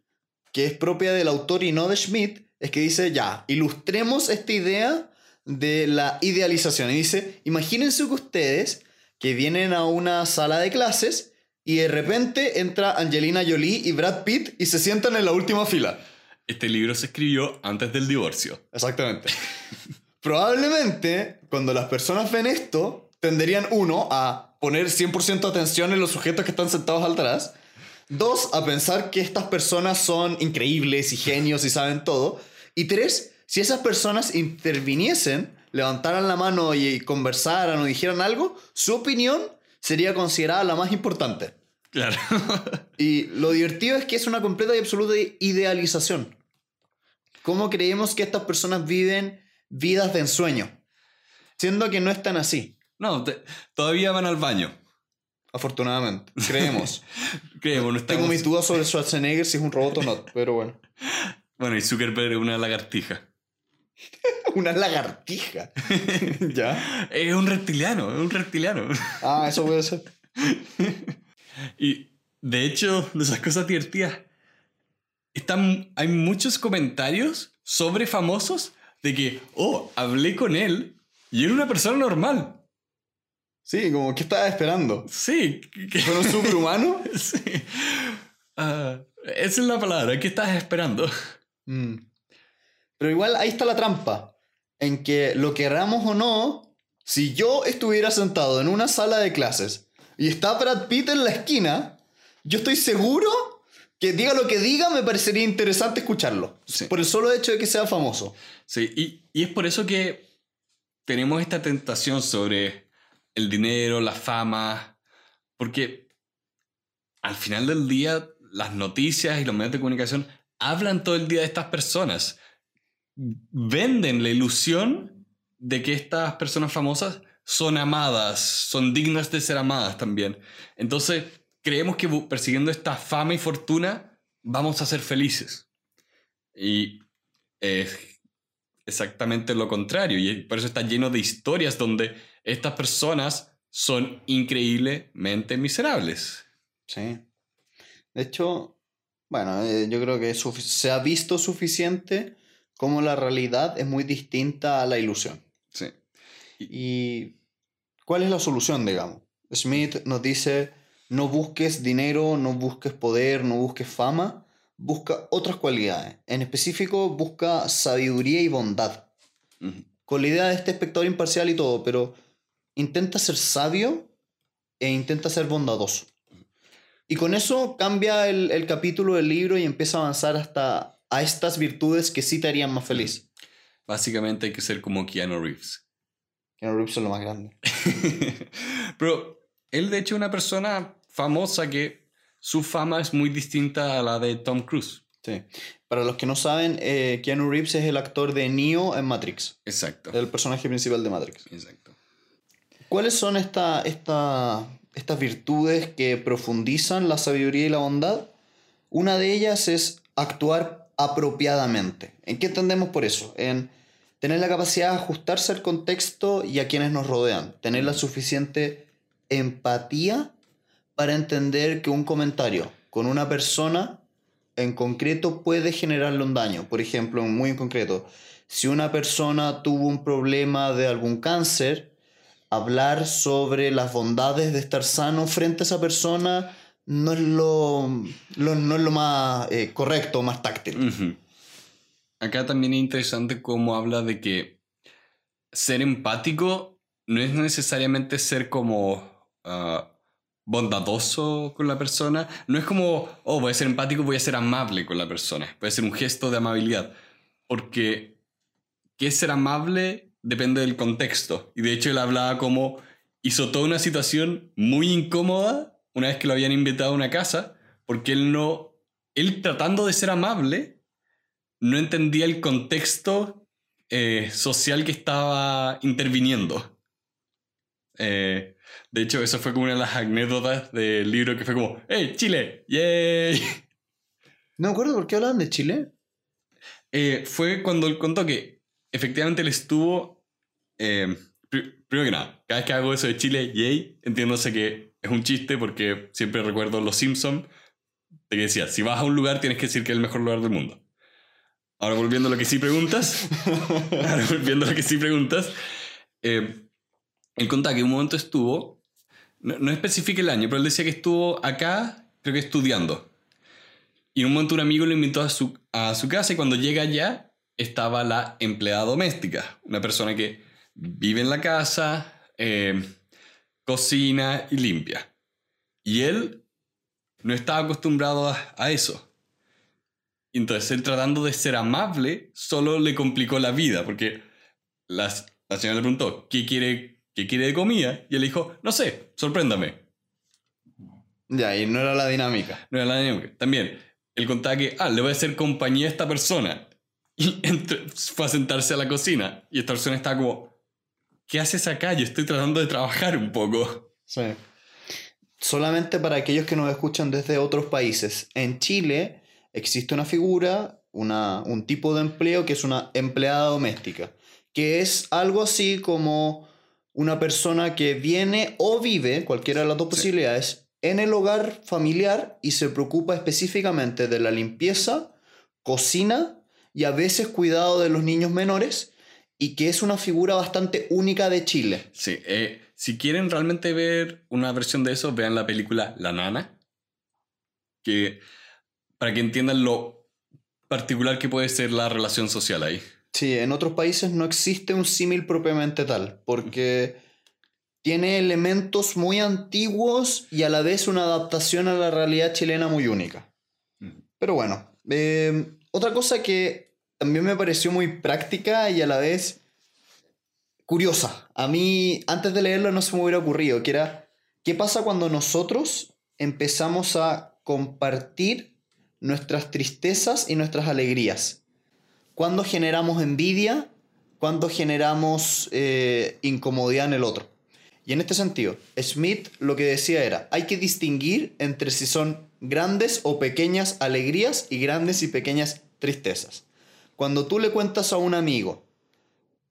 B: que es propia del autor y no de Schmidt, es que dice, ya, ilustremos esta idea de la idealización. Y dice, imagínense que ustedes que vienen a una sala de clases y de repente entra Angelina Jolie y Brad Pitt y se sientan en la última fila.
A: Este libro se escribió antes del divorcio.
B: Exactamente. Probablemente, cuando las personas ven esto, tenderían, uno, a poner 100% atención en los sujetos que están sentados atrás. Dos, a pensar que estas personas son increíbles y genios y saben todo. Y tres, si esas personas interviniesen, levantaran la mano y conversaran o dijeran algo, su opinión sería considerada la más importante.
A: Claro.
B: Y lo divertido es que es una completa y absoluta idealización. ¿Cómo creemos que estas personas viven vidas de ensueño? Siendo que no están así,
A: no, te- todavía van al baño.
B: Afortunadamente. Creemos.
A: Creemos, no
B: Tengo
A: estamos...
B: mis dudas sobre Schwarzenegger si es un robot o no, pero bueno.
A: Bueno, y Zuckerberg es una lagartija.
B: Una lagartija. ¿Ya?
A: Es un reptiliano, es un reptiliano.
B: Ah, eso puede ser.
A: Y de hecho, de esas cosas divertidas, están, hay muchos comentarios sobre famosos de que, oh, hablé con él y era una persona normal.
B: Sí, como, ¿qué estaba esperando?
A: Sí,
B: ¿Fue un superhumano?
A: sí. Ah, esa es la palabra, ¿qué estás esperando?
B: Mm. Pero igual ahí está la trampa. En que lo queramos o no, si yo estuviera sentado en una sala de clases y está Brad Pitt en la esquina, yo estoy seguro que diga lo que diga, me parecería interesante escucharlo.
A: Sí.
B: Por el solo hecho de que sea famoso.
A: Sí, y, y es por eso que tenemos esta tentación sobre el dinero, la fama, porque al final del día las noticias y los medios de comunicación hablan todo el día de estas personas, venden la ilusión de que estas personas famosas son amadas, son dignas de ser amadas también. Entonces, creemos que persiguiendo esta fama y fortuna vamos a ser felices. Y es exactamente lo contrario. Y por eso está lleno de historias donde estas personas son increíblemente miserables.
B: Sí. De hecho, bueno, eh, yo creo que se ha visto suficiente como la realidad es muy distinta a la ilusión.
A: Sí.
B: ¿Y cuál es la solución, digamos? Smith nos dice, no busques dinero, no busques poder, no busques fama, busca otras cualidades. En específico, busca sabiduría y bondad. Con la idea de este espectador imparcial y todo, pero intenta ser sabio e intenta ser bondadoso. Y con eso cambia el, el capítulo del libro y empieza a avanzar hasta a estas virtudes que sí te harían más feliz.
A: Básicamente hay que ser como Keanu Reeves.
B: Keanu Reeves es lo más grande.
A: Pero él de hecho es una persona famosa que su fama es muy distinta a la de Tom Cruise.
B: Sí. Para los que no saben, eh, Keanu Reeves es el actor de Neo en Matrix,
A: Exacto.
B: el personaje principal de Matrix.
A: Exacto.
B: ¿Cuáles son esta, esta- estas virtudes que profundizan la sabiduría y la bondad? Una de ellas es actuar apropiadamente. ¿En qué entendemos por eso? En tener la capacidad de ajustarse al contexto y a quienes nos rodean. Tener la suficiente empatía para entender que un comentario con una persona en concreto puede generarle un daño. Por ejemplo, muy en concreto, si una persona tuvo un problema de algún cáncer, hablar sobre las bondades de estar sano frente a esa persona no es lo, no es lo más eh, correcto, más táctil.
A: Ujú. Acá también es interesante cómo habla de que ser empático no es necesariamente ser como ah, bondadoso con la persona. No es como, oh, voy a ser empático, voy a ser amable con la persona. Puede ser un gesto de amabilidad. Porque qué es ser amable depende del contexto. Y de hecho él hablaba como hizo toda una situación muy incómoda una vez que lo habían invitado a una casa, porque él no, él tratando de ser amable, no entendía el contexto eh, social que estaba interviniendo. Eh, De hecho, eso fue como una de las anécdotas del libro que fue como, ¡Hey, Chile! ¡Yay!
B: No me acuerdo por qué hablaban de Chile.
A: Eh, fue cuando él contó que efectivamente él estuvo... eh, pri- primero que nada, cada vez que hago eso de Chile, yay, entiéndose que es un chiste porque siempre recuerdo Los Simpsons, de que decía, si vas a un lugar tienes que decir que es el mejor lugar del mundo. Ahora volviendo a lo que sí preguntas, ahora volviendo a lo que sí preguntas, eh, él contaba que en un momento estuvo, no, no especifica el año, pero él decía que estuvo acá, creo que estudiando. Y en un momento un amigo lo invitó a su, a su casa y cuando llega allá estaba la empleada doméstica, una persona que vive en la casa, eh, cocina y limpia. Y él no estaba acostumbrado a, a eso. Y Entonces él tratando de ser amable solo le complicó la vida porque las- la señora le preguntó, ¿qué quiere, ¿qué quiere de comida? Y él dijo, no sé, sorpréndame.
B: Ya, y no era la dinámica.
A: No era la dinámica. También, él contaba que, ah, le voy a hacer compañía a esta persona. Y entre- fue a sentarse a la cocina. Y esta persona estaba como, ¿qué haces acá? Yo estoy tratando de trabajar un poco.
B: Sí. Solamente para aquellos que nos escuchan desde otros países. En Chile existe una figura, una, un tipo de empleo que es una empleada doméstica, que es algo así como una persona que viene o vive, cualquiera de las dos
A: Sí.
B: posibilidades, en el hogar familiar y se preocupa específicamente de la limpieza, cocina y a veces cuidado de los niños menores y que es una figura bastante única de Chile.
A: Sí, eh, si quieren realmente ver una versión de eso, vean la película La Nana. Que, para que entiendan lo particular que puede ser la relación social ahí.
B: Sí, en otros países no existe un símil propiamente tal, porque tiene elementos muy antiguos y a la vez una adaptación a la realidad chilena muy única. Pero bueno, eh, otra cosa que también me pareció muy práctica y a la vez curiosa. A mí, antes de leerlo, no se me hubiera ocurrido, que era, ¿qué pasa cuando nosotros empezamos a compartir nuestras tristezas y nuestras alegrías? ¿Cuándo generamos envidia? ¿Cuándo generamos eh, incomodidad en el otro? Y en este sentido, Smith lo que decía era, hay que distinguir entre si son grandes o pequeñas alegrías y grandes y pequeñas tristezas. Cuando tú le cuentas a un amigo,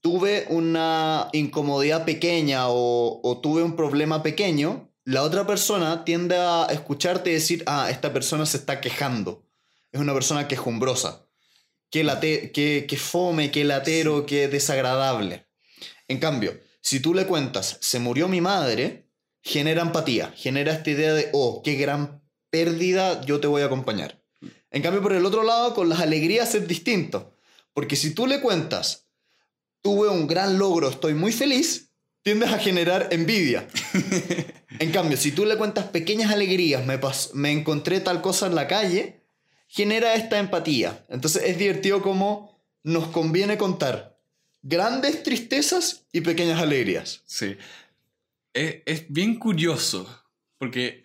B: tuve una incomodidad pequeña o, tuve un problema pequeño, la otra persona tiende a escucharte decir, ah, esta persona se está quejando. Es una persona quejumbrosa. Qué, late, qué, qué fome, qué latero, qué desagradable. En cambio, si tú le cuentas, se murió mi madre, genera empatía, genera esta idea de, oh, qué gran pérdida, yo te voy a acompañar. En cambio, por el otro lado, con las alegrías es distinto. Porque si tú le cuentas, tuve un gran logro, estoy muy feliz, tiendes a generar envidia. en cambio, si tú le cuentas pequeñas alegrías, me, me encontré tal cosa en la calle, genera esta empatía. Entonces es divertido como nos conviene contar grandes tristezas y pequeñas alegrías.
A: Sí. Es, es bien curioso, porque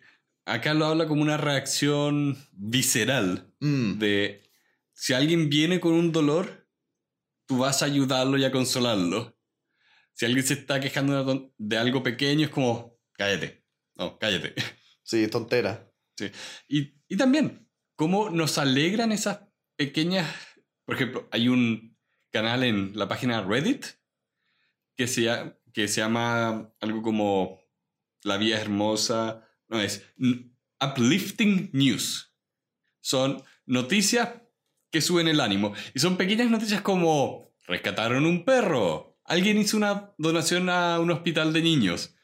A: acá lo habla como una reacción visceral
B: Mm,
A: de si alguien viene con un dolor, tú vas a ayudarlo y a consolarlo. Si alguien se está quejando de, algo pequeño, es como, cállate. No, cállate.
B: sí, tontera.
A: Sí. Y, y también, cómo nos alegran esas pequeñas... Por ejemplo, hay un canal en la página Reddit que se, llama- que se llama algo como La es hermosa. No, es Uplifting News. Son noticias que suben el ánimo. Y son pequeñas noticias como rescataron un perro. Alguien hizo una donación a un hospital de niños.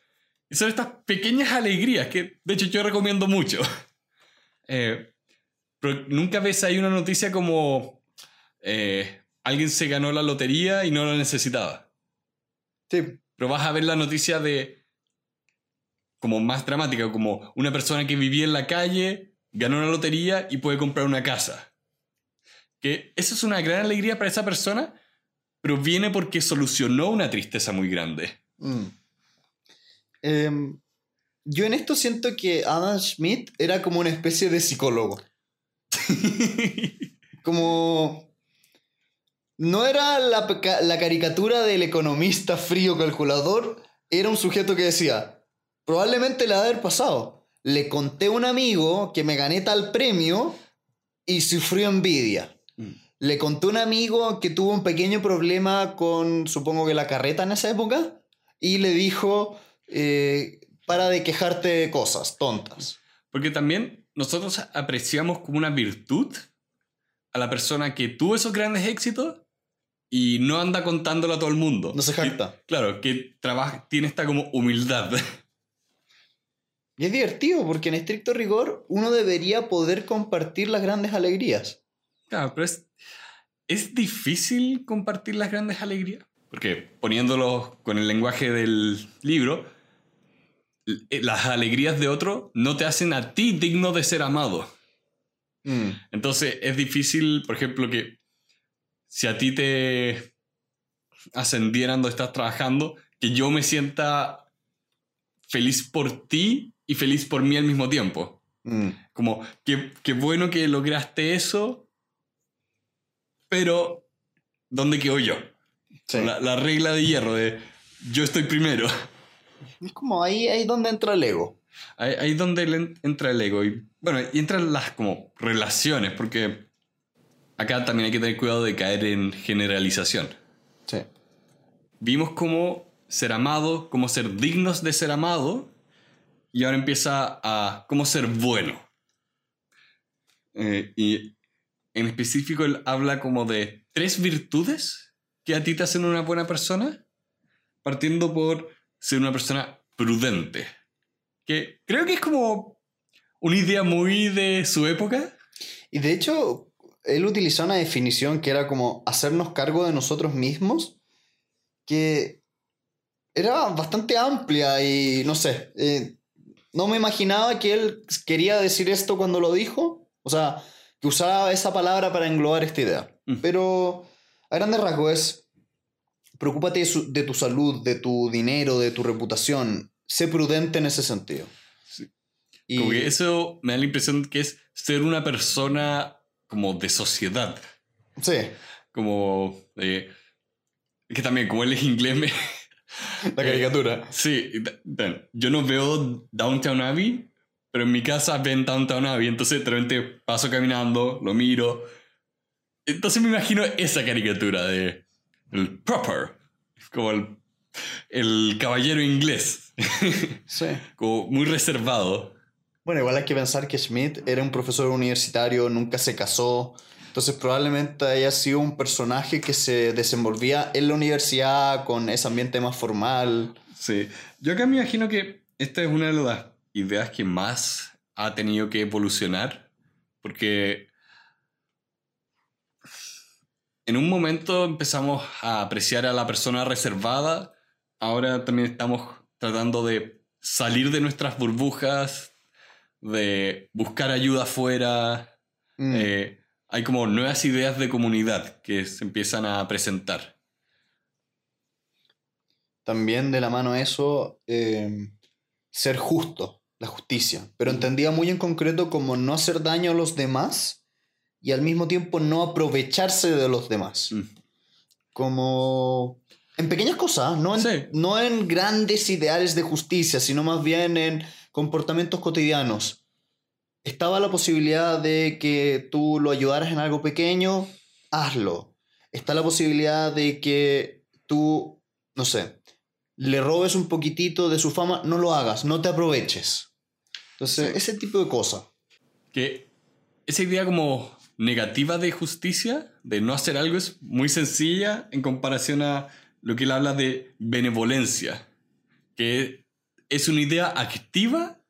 A: Y son estas pequeñas alegrías que, de hecho, yo recomiendo mucho. Eh, pero nunca ves ahí una noticia como eh, alguien se ganó la lotería y no la necesitaba.
B: Sí,
A: Pero vas a ver la noticia de como más dramática, como una persona que vivía en la calle, ganó una lotería y puede comprar una casa. Que eso es una gran alegría para esa persona, pero viene porque solucionó una tristeza muy grande.
B: Mm. Em, yo en esto siento que Adam Smith era como una especie de psicólogo. Como... No era la caricatura del economista frío calculador, era un sujeto que decía, probablemente le ha de haber pasado. Le conté a un amigo que me gané tal premio y sufrió envidia.
A: Mm.
B: Le conté a un amigo que tuvo un pequeño problema con, supongo que la carreta en esa época, y le dijo, eh, para de quejarte de cosas tontas.
A: Porque también nosotros apreciamos como una virtud a la persona que tuvo esos grandes éxitos y no anda contándolo a todo el mundo.
B: No se jacta.
A: claro, que trabaja, tiene esta como humildad.
B: Y es divertido porque en estricto rigor uno debería poder compartir las grandes alegrías.
A: Claro, pero es, es difícil compartir las grandes alegrías. Porque poniéndolo con el lenguaje del libro, eh, las alegrías de otro no te hacen a ti digno de ser amado.
B: Mm,
A: Entonces es difícil, por ejemplo, que si a ti te ascendieran donde estás trabajando, que yo me sienta feliz por ti y feliz por mí al mismo tiempo.
B: mm.
A: Como, qué, qué bueno que lograste eso, pero ¿dónde quedo yo?
B: Sí.
A: La, la regla de hierro de yo estoy primero.
B: Es como ahí, ahí donde entra el ego.
A: Ahí, ahí donde le en- entra el ego. Y bueno, y entran las como relaciones, porque acá también hay que tener cuidado de caer en generalización.
B: Sí.
A: Vimos cómo ser amado, cómo ser dignos de ser amado, y ahora empieza a cómo ser bueno. Eh, y en específico él habla como de tres virtudes que a ti te hacen una buena persona, partiendo por ser una persona prudente. Que creo que es como una idea muy de su época.
B: Y de hecho, él utilizó una definición que era como hacernos cargo de nosotros mismos, que era bastante amplia y no sé, eh, no me imaginaba que él quería decir esto cuando lo dijo, o sea, que usaba esa palabra para englobar esta idea.
A: Mm.
B: Pero a grandes rasgos es, preocúpate de, su- de tu salud, de tu dinero, de tu reputación, sé prudente en ese sentido.
A: Sí.
B: Y,
A: Como que eso me da la impresión que es ser una persona como de sociedad.
B: sí,
A: Como... eh, que también, como él es inglés, me...
B: la caricatura.
A: Sí, yo no veo Downtown Abbey, pero en mi casa ven Downtown Abbey, entonces de repente paso caminando, lo miro. Entonces me imagino esa caricatura de el proper, como el, el caballero inglés,
B: Sí.
A: como muy reservado.
B: Bueno, igual hay que pensar que Schmidt era un profesor universitario, nunca se casó, entonces probablemente haya sido un personaje que se desenvolvía en la universidad con ese ambiente más formal.
A: Sí, yo acá me imagino que esta es una de las ideas que más ha tenido que evolucionar, porque en un momento empezamos a apreciar a la persona reservada, ahora también estamos tratando de salir de nuestras burbujas, de buscar ayuda afuera,
B: Mm.
A: eh, hay como nuevas ideas de comunidad que se empiezan a presentar.
B: También de la mano eso, eh, ser justo, la justicia, pero entendía muy en concreto como no hacer daño a los demás y al mismo tiempo no aprovecharse de los demás.
A: Mm.
B: como en pequeñas cosas, no en,
A: Sí.
B: no en grandes ideales de justicia, sino más bien en comportamientos cotidianos. Estaba la posibilidad de que tú lo ayudaras en algo pequeño, hazlo. Está la posibilidad de que tú, no sé, le robes un poquitito de su fama, no lo hagas, no te aproveches. Entonces,
A: Sí.
B: ese tipo de cosas.
A: que esa idea como negativa de justicia, de no hacer algo, es muy sencilla en comparación a lo que él habla de benevolencia, que es una idea activa,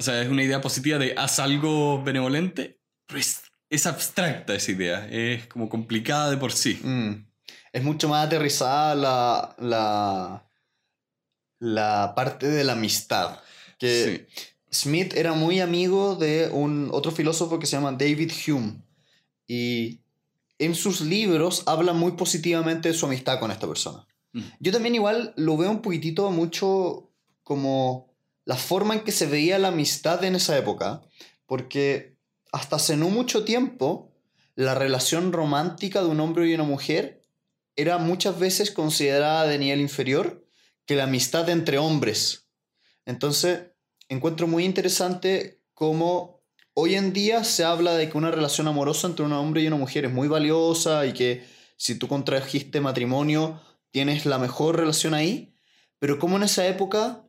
A: o sea, es una idea positiva de haz algo benevolente, pero es, es abstracta esa idea, es como complicada de por sí.
B: Mm. Es mucho más aterrizada la, la, la parte de la amistad. Que
A: Sí.
B: Smith era muy amigo de un otro filósofo que se llama David Hume. Y en sus libros habla muy positivamente de su amistad con esta persona.
A: Mm.
B: Yo también igual lo veo un poquitito mucho como la forma en que se veía la amistad en esa época. Porque hasta hace no mucho tiempo la relación romántica de un hombre y una mujer era muchas veces considerada de nivel inferior que la amistad entre hombres. Entonces, encuentro muy interesante cómo hoy en día se habla de que una relación amorosa entre un hombre y una mujer es muy valiosa y que si tú contrajiste matrimonio tienes la mejor relación ahí, pero como en esa época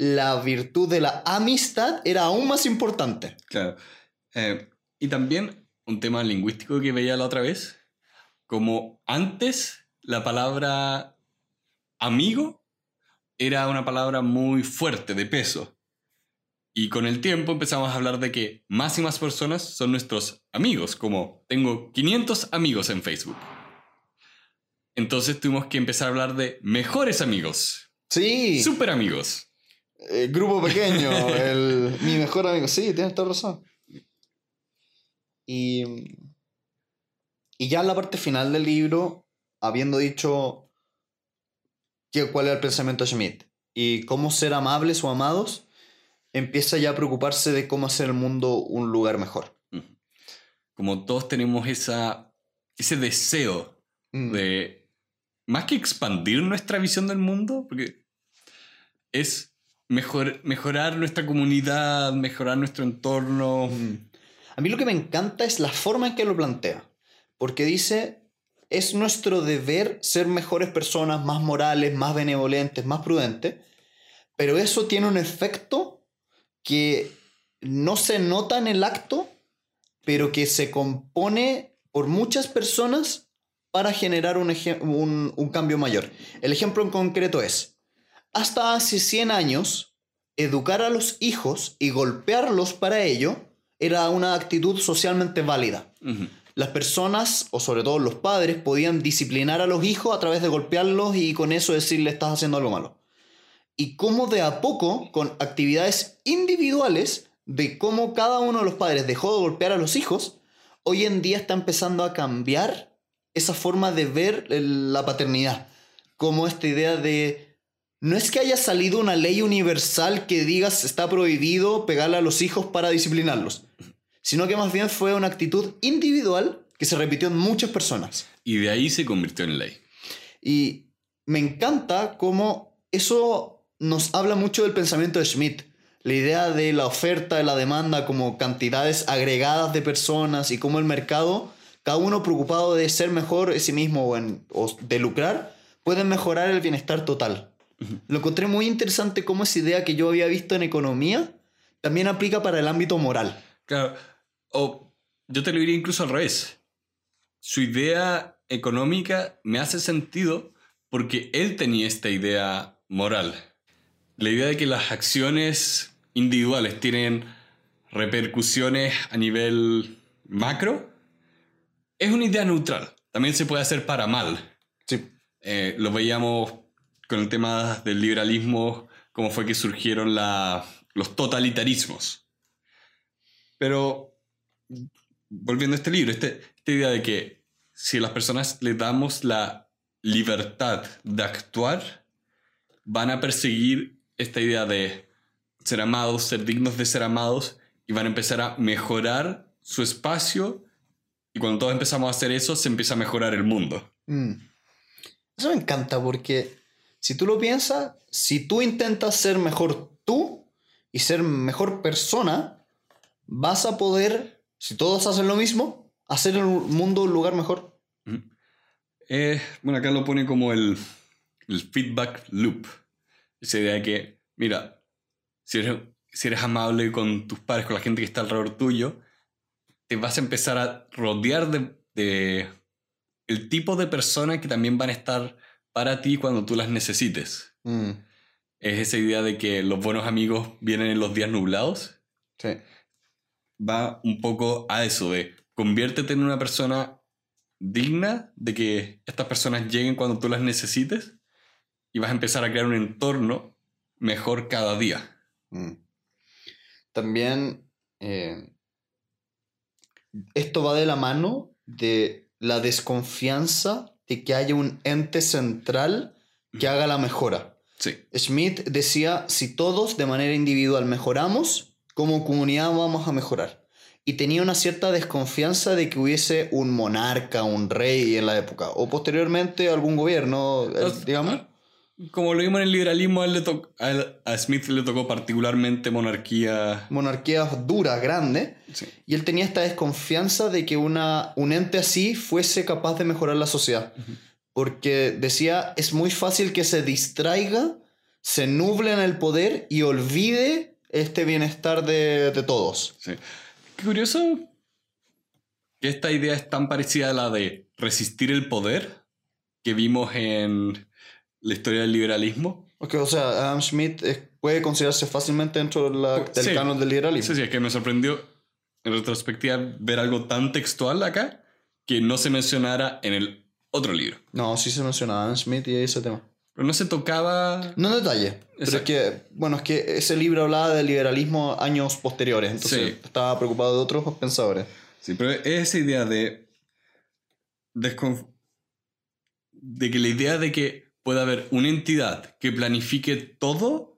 B: la virtud de la amistad era aún más importante.
A: Claro. Eh, y también un tema lingüístico que veía la otra vez, como antes la palabra amigo era una palabra muy fuerte, de peso. Y con el tiempo empezamos a hablar de que más y más personas son nuestros amigos, como tengo 500 amigos en Facebook. Entonces tuvimos que empezar a hablar de mejores amigos.
B: Sí.
A: Super amigos.
B: El grupo pequeño, el, mi mejor amigo. Sí, tienes toda razón. Y, y ya en la parte final del libro, habiendo dicho que, cuál era el pensamiento de Schmidt y cómo ser amables o amados, empieza ya a preocuparse de cómo hacer el mundo un lugar mejor.
A: Como todos tenemos esa, ese deseo
B: Mm.
A: de, más que expandir nuestra visión del mundo, porque es mejor, mejorar nuestra comunidad, mejorar nuestro entorno.
B: Mm. A mí lo que me encanta es la forma en que lo plantea. Porque dice, es nuestro deber ser mejores personas, más morales, más benevolentes, más prudentes. Pero eso tiene un efecto que no se nota en el acto, pero que se compone por muchas personas para generar un, un- un cambio mayor. El ejemplo en concreto es, hasta hace 100 años, educar a los hijos y golpearlos para ello era una actitud socialmente válida. Las personas, o sobre todo los padres, podían disciplinar a los hijos a través de golpearlos y con eso decirle estás haciendo algo malo. Y cómo de a poco, con actividades individuales, de cómo cada uno de los padres dejó de golpear a los hijos, hoy en día está empezando a cambiar esa forma de ver la paternidad. Como esta idea de... No es que haya salido una ley universal que digas está prohibido pegarle a los hijos para disciplinarlos, sino que más bien fue una actitud individual que se repitió en muchas personas.
A: Y de ahí se convirtió en ley.
B: Y me encanta cómo eso nos habla mucho del pensamiento de Schmidt. La idea de la oferta, de la demanda como cantidades agregadas de personas y cómo el mercado, cada uno preocupado de ser mejor en sí mismo o, en- o de lucrar, pueden mejorar el bienestar total. Lo encontré muy interesante cómo esa idea que yo había visto en economía también aplica para el ámbito moral.
A: Claro. O yo te lo diría incluso al revés. Su idea económica me hace sentido porque él tenía esta idea moral. La idea de que las acciones individuales tienen repercusiones a nivel macro es una idea neutral. También se puede hacer para mal.
B: Sí.
A: Eh, lo veíamos con el tema del liberalismo, cómo fue que surgieron la- los totalitarismos. Pero, volviendo a este libro, este- esta idea de que si a las personas les damos la libertad de actuar, van a perseguir esta idea de ser amados, ser dignos de ser amados, y van a empezar a mejorar su espacio, y cuando todos empezamos a hacer eso, se empieza a mejorar el mundo.
B: Mm. Eso me encanta porque si tú lo piensas, si tú intentas ser mejor tú y ser mejor persona, vas a poder, si todos hacen lo mismo, hacer el mundo un lugar mejor.
A: Eh, bueno, acá lo pone como el, el feedback loop. Esa idea de que, mira, si eres, si eres amable con tus padres, con la gente que está alrededor tuyo, te vas a empezar a rodear de, de el tipo de personas que también van a estar para ti cuando tú las necesites.
B: Mm,
A: Es esa idea de que los buenos amigos vienen en los días nublados.
B: sí.
A: Va un poco a eso de conviértete en una persona digna de que estas personas lleguen cuando tú las necesites y vas a empezar a crear un entorno mejor cada día.
B: Mm. También eh, esto va de la mano de la desconfianza de que haya un ente central que haga la mejora.
A: Sí.
B: Schmidt decía, si todos de manera individual mejoramos, como comunidad vamos a mejorar. Y tenía una cierta desconfianza de que hubiese un monarca, un rey en la época, o posteriormente algún gobierno, eh, digamos.
A: Como lo vimos en el liberalismo, a, él le to- a él- a Smith le tocó particularmente monarquía.
B: Monarquías duras, grandes.
A: Sí.
B: Y él tenía esta desconfianza de que una, un ente así fuese capaz de mejorar la sociedad. Porque decía, es muy fácil que se distraiga, se nuble en el poder y olvide este bienestar de, de todos.
A: Sí. Qué curioso que esta idea es tan parecida a la de resistir el poder que vimos en la historia del liberalismo.
B: Ok, o sea, Adam Smith es- puede considerarse fácilmente dentro de la- del
A: Sí.
B: canon del liberalismo.
A: Sí, sí, es que me sorprendió en retrospectiva ver algo tan textual acá que no se mencionara en el otro libro.
B: No, sí se menciona Adam Smith y ese tema.
A: Pero no se tocaba...
B: No en detalle, pero es
A: Exacto.
B: que, bueno, es que ese libro hablaba del liberalismo años posteriores, entonces
A: Sí.
B: estaba preocupado de otros pensadores.
A: Sí, pero esa idea de... desconf- de que la idea de que pueda haber una entidad que planifique todo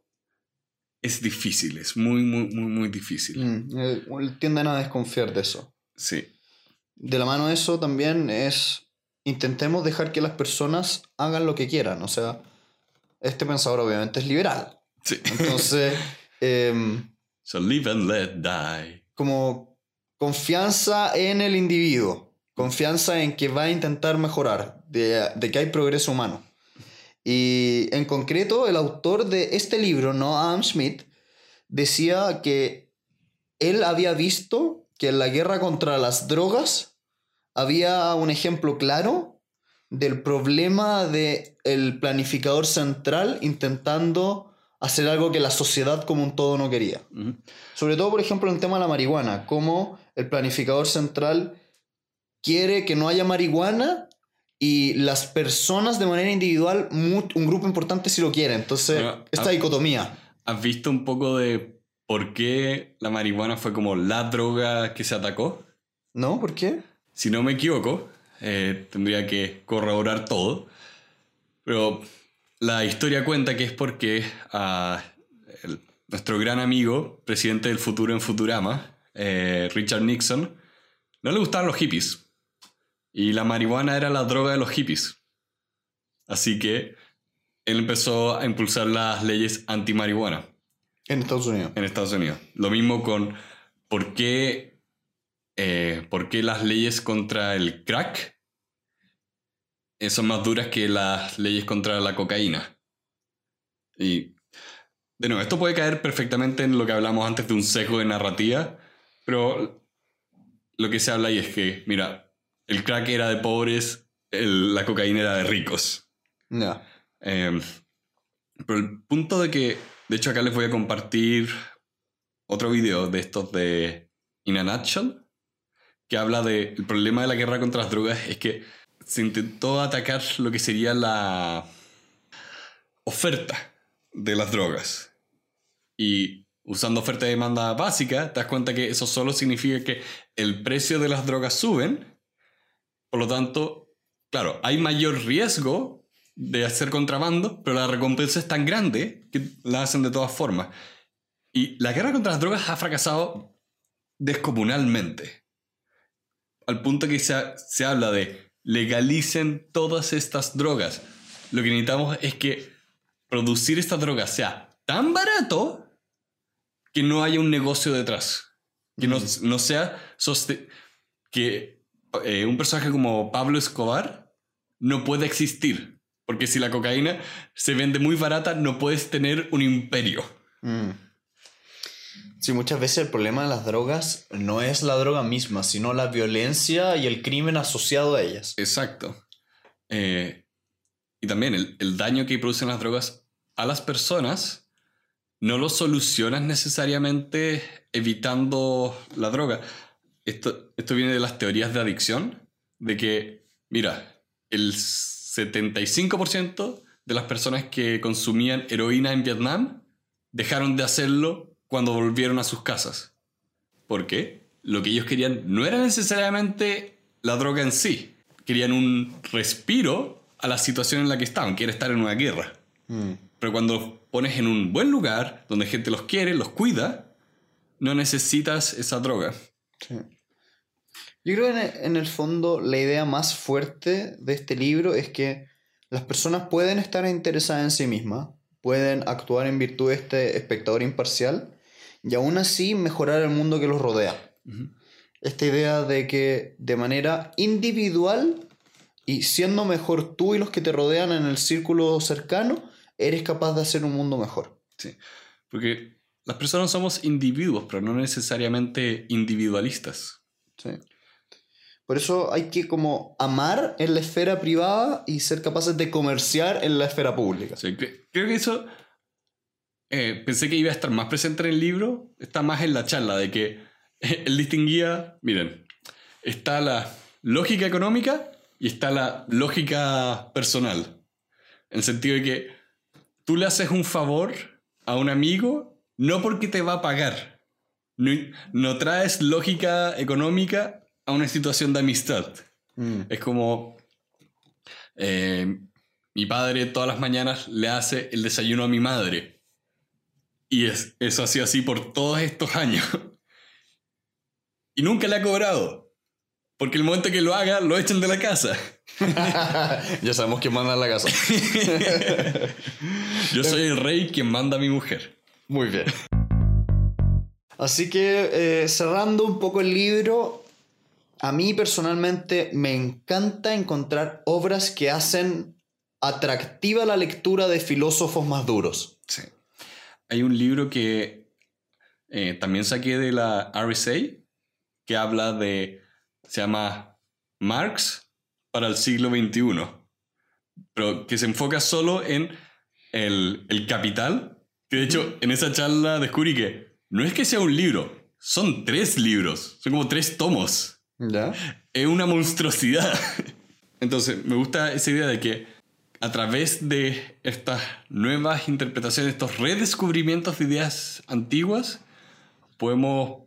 A: es difícil, es muy, muy, muy, muy difícil.
B: Mm, eh, tienden a desconfiar de eso.
A: Sí,
B: De la mano de eso también es, intentemos dejar que las personas hagan lo que quieran, o sea, este pensador obviamente es liberal,
A: sí.
B: entonces, em,
A: So live and let die.
B: como confianza en el individuo, confianza en que va a intentar mejorar, de, de que hay progreso humano. Y en concreto, el autor de este libro, no Adam Smith, decía que él había visto que en la guerra contra las drogas había un ejemplo claro del problema de el planificador central intentando hacer algo que la sociedad como un todo no quería. Sobre todo, por ejemplo, en el tema de la marihuana, cómo el planificador central quiere que no haya marihuana y las personas de manera individual, un grupo importante sí lo quiere. Entonces,
A: Pero,
B: esta dicotomía.
A: ¿Has visto un poco de por qué la marihuana fue como la droga que se atacó?
B: ¿No? ¿Por qué?
A: Si no me equivoco, eh, tendría que corroborar todo, pero la historia cuenta que es porque a el- nuestro gran amigo, presidente del futuro en Futurama, eh, Richard Nixon, no le gustaban los hippies. Y la marihuana era la droga de los hippies. Así que él empezó a impulsar las leyes anti-marihuana
B: En Estados Unidos.
A: en Estados Unidos. Lo mismo con por qué, eh, por qué las leyes contra el crack eh, son más duras que las leyes contra la cocaína. Y, de nuevo, esto puede caer perfectamente en lo que hablamos antes de un sesgo de narrativa, pero lo que se habla ahí es que, mira, el crack era de pobres, el- la cocaína era de ricos.
B: Ya.
A: Eh, pero el punto de que, de hecho acá les voy a compartir otro video de estos de In a Nutshell, que habla del problema de la guerra contra las drogas, es que se intentó atacar lo que sería la oferta de las drogas. Y usando oferta y demanda básica, te das cuenta que eso solo significa que el precio de las drogas suben, por lo tanto, claro, hay mayor riesgo de hacer contrabando, pero la recompensa es tan grande que la hacen de todas formas. Y la guerra contra las drogas ha fracasado descomunalmente. Al punto que se, se habla de legalicen todas estas drogas. Lo que necesitamos es que producir estas drogas sea tan barato que no haya un negocio detrás. Que no, no sea que eh, un personaje como Pablo Escobar no puede existir. Porque si la cocaína se vende muy barata, no puedes tener un imperio.
B: Mm. Sí, muchas veces el problema de las drogas no es la droga misma, sino la violencia y el crimen asociado a ellas.
A: Exacto. Eh, y también el, el daño que producen las drogas a las personas no lo solucionas necesariamente evitando la droga. Esto, esto viene de las teorías de adicción, de que, mira, el 75% de las personas que consumían heroína en Vietnam dejaron de hacerlo cuando volvieron a sus casas. ¿Por qué? Lo que ellos querían no era necesariamente la droga en sí. Querían un respiro a la situación en la que estaban, que era estar en una guerra.
B: Mm.
A: Pero cuando pones en un buen lugar, donde gente los quiere, los cuida, no necesitas esa droga.
B: Sí. Yo creo que en el, en el fondo la idea más fuerte de este libro es que Las personas pueden estar interesadas en sí mismas, pueden actuar en virtud de este espectador imparcial y aún así mejorar el mundo que los rodea. Esta idea de que de manera individual y siendo mejor tú y los que te rodean en el círculo cercano, eres capaz de hacer un mundo mejor.
A: Sí, porque las personas somos individuos, pero no necesariamente individualistas.
B: Sí. Por eso hay que como amar en la esfera privada y ser capaces de comerciar en la esfera pública.
A: Sí, cre- creo que eso eh, pensé que iba a estar más presente en el libro, está más en la charla de que él distinguía, miren, está la lógica económica y está la lógica personal. En el sentido de que tú le haces un favor a un amigo no porque te va a pagar. No, no traes lógica económica a una situación de amistad.
B: Mm.
A: Es como eh, mi padre todas las mañanas le hace el desayuno a mi madre. Y es, eso ha sido así por todos estos años. Y nunca le ha cobrado. Porque el momento que lo haga, lo echan de la casa.
B: ya sabemos quién manda en la casa.
A: Yo soy el rey quien manda a mi mujer.
B: Muy bien. Así que eh, cerrando un poco el libro, a mí personalmente me encanta encontrar obras que hacen atractiva la lectura de filósofos más duros.
A: Sí. Hay un libro que eh, también saqué de la RSA que habla de. Se llama Marx para el siglo XXI. Pero que se enfoca solo en el, el capital. Que de hecho, en esa charla descubrí que no es que sea un libro, son tres libros. Son como tres tomos
B: ¿Ya?
A: es una monstruosidad. Entonces, me gusta esa idea de que a través de estas nuevas interpretaciones, estos redescubrimientos de ideas antiguas, podemos,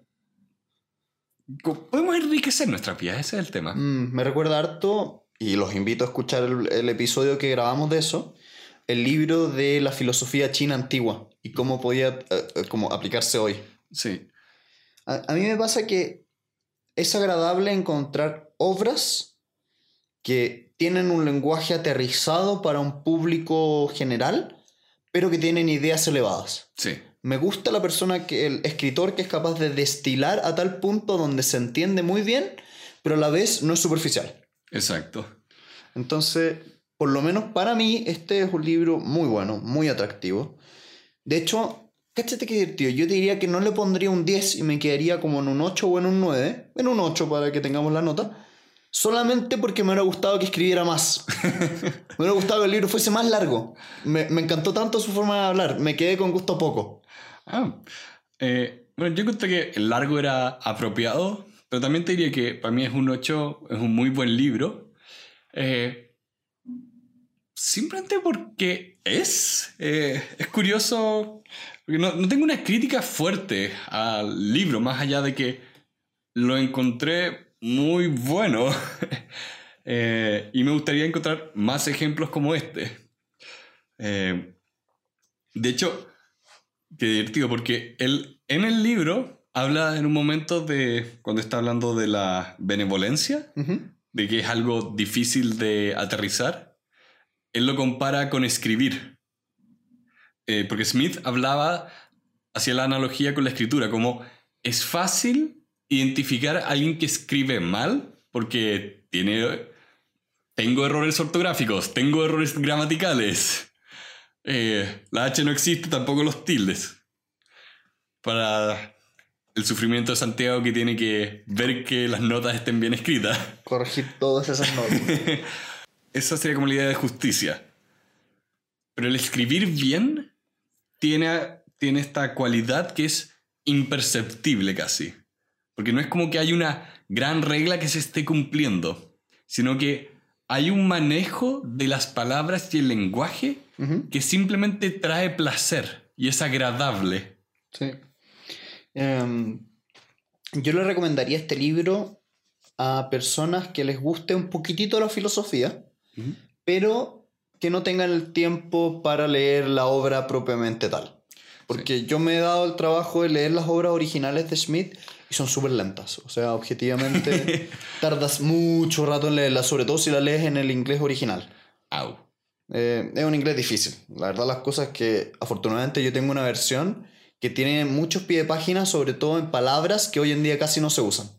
A: podemos enriquecer nuestras vidas. Ese es el tema.
B: Mm, me recuerda harto, y los invito a escuchar el, el episodio que grabamos de eso, el libro de la filosofía china antigua y cómo podía eh, eh, como aplicarse hoy.
A: Sí,
B: A, a mí me pasa que es agradable encontrar obras que tienen un lenguaje aterrizado para un público general, pero que tienen ideas elevadas.
A: sí,
B: Me gusta la persona que, el escritor que es capaz de destilar a tal punto donde se entiende muy bien, pero a la vez no es superficial.
A: exacto.
B: Entonces, por lo menos para mí, este es un libro muy bueno, muy atractivo. De hecho, cáchate que divertido. Yo te diría que no le pondría un 10 y me quedaría como en un 8 o en un 9. En un 8 para que tengamos la nota. Solamente porque me hubiera gustado que escribiera más. me hubiera gustado que el libro fuese más largo. Me, me encantó tanto su forma de hablar. Me quedé con gusto poco.
A: Ah, eh, bueno, yo encontré que el largo era apropiado, pero también te diría que para mí es un 8, es un muy buen libro. Eh, simplemente porque es. eh, es curioso. Porque no, no tengo una crítica fuerte al libro, más allá de que lo encontré muy bueno. Eh, y me gustaría encontrar más ejemplos como este. Eh, de hecho, Qué divertido, porque él en el libro habla en un momento de, cuando está hablando de la benevolencia, de que es algo difícil de aterrizar, él lo compara con escribir. Eh, porque Smith hablaba, hacía la analogía con la escritura, como es fácil identificar a alguien que escribe mal, porque tiene, tengo errores ortográficos, tengo errores gramaticales. Eh, la H no existe, tampoco los tildes. Para el sufrimiento de Santiago que tiene que ver que las notas estén bien escritas.
B: Corregir todas esas notas.
A: Esa sería como la idea de justicia. Pero el escribir bien tiene, tiene esta cualidad que es imperceptible casi. Porque no es como que hay una gran regla que se esté cumpliendo, sino que hay un manejo de las palabras y el lenguaje que simplemente trae placer y es agradable.
B: Sí. Em, yo le recomendaría este libro a personas que les guste un poquitito la filosofía, pero que no tengan el tiempo para leer la obra propiamente tal. Porque yo me he dado el trabajo de leer las obras originales de Smith y son súper lentas. O sea, objetivamente tardas mucho rato en leerlas, sobre todo si la lees en el inglés original.
A: Au.
B: Eh, es un inglés difícil. La verdad las cosas que afortunadamente yo tengo una versión que tiene muchos pies de página, sobre todo en palabras que hoy en día casi no se usan.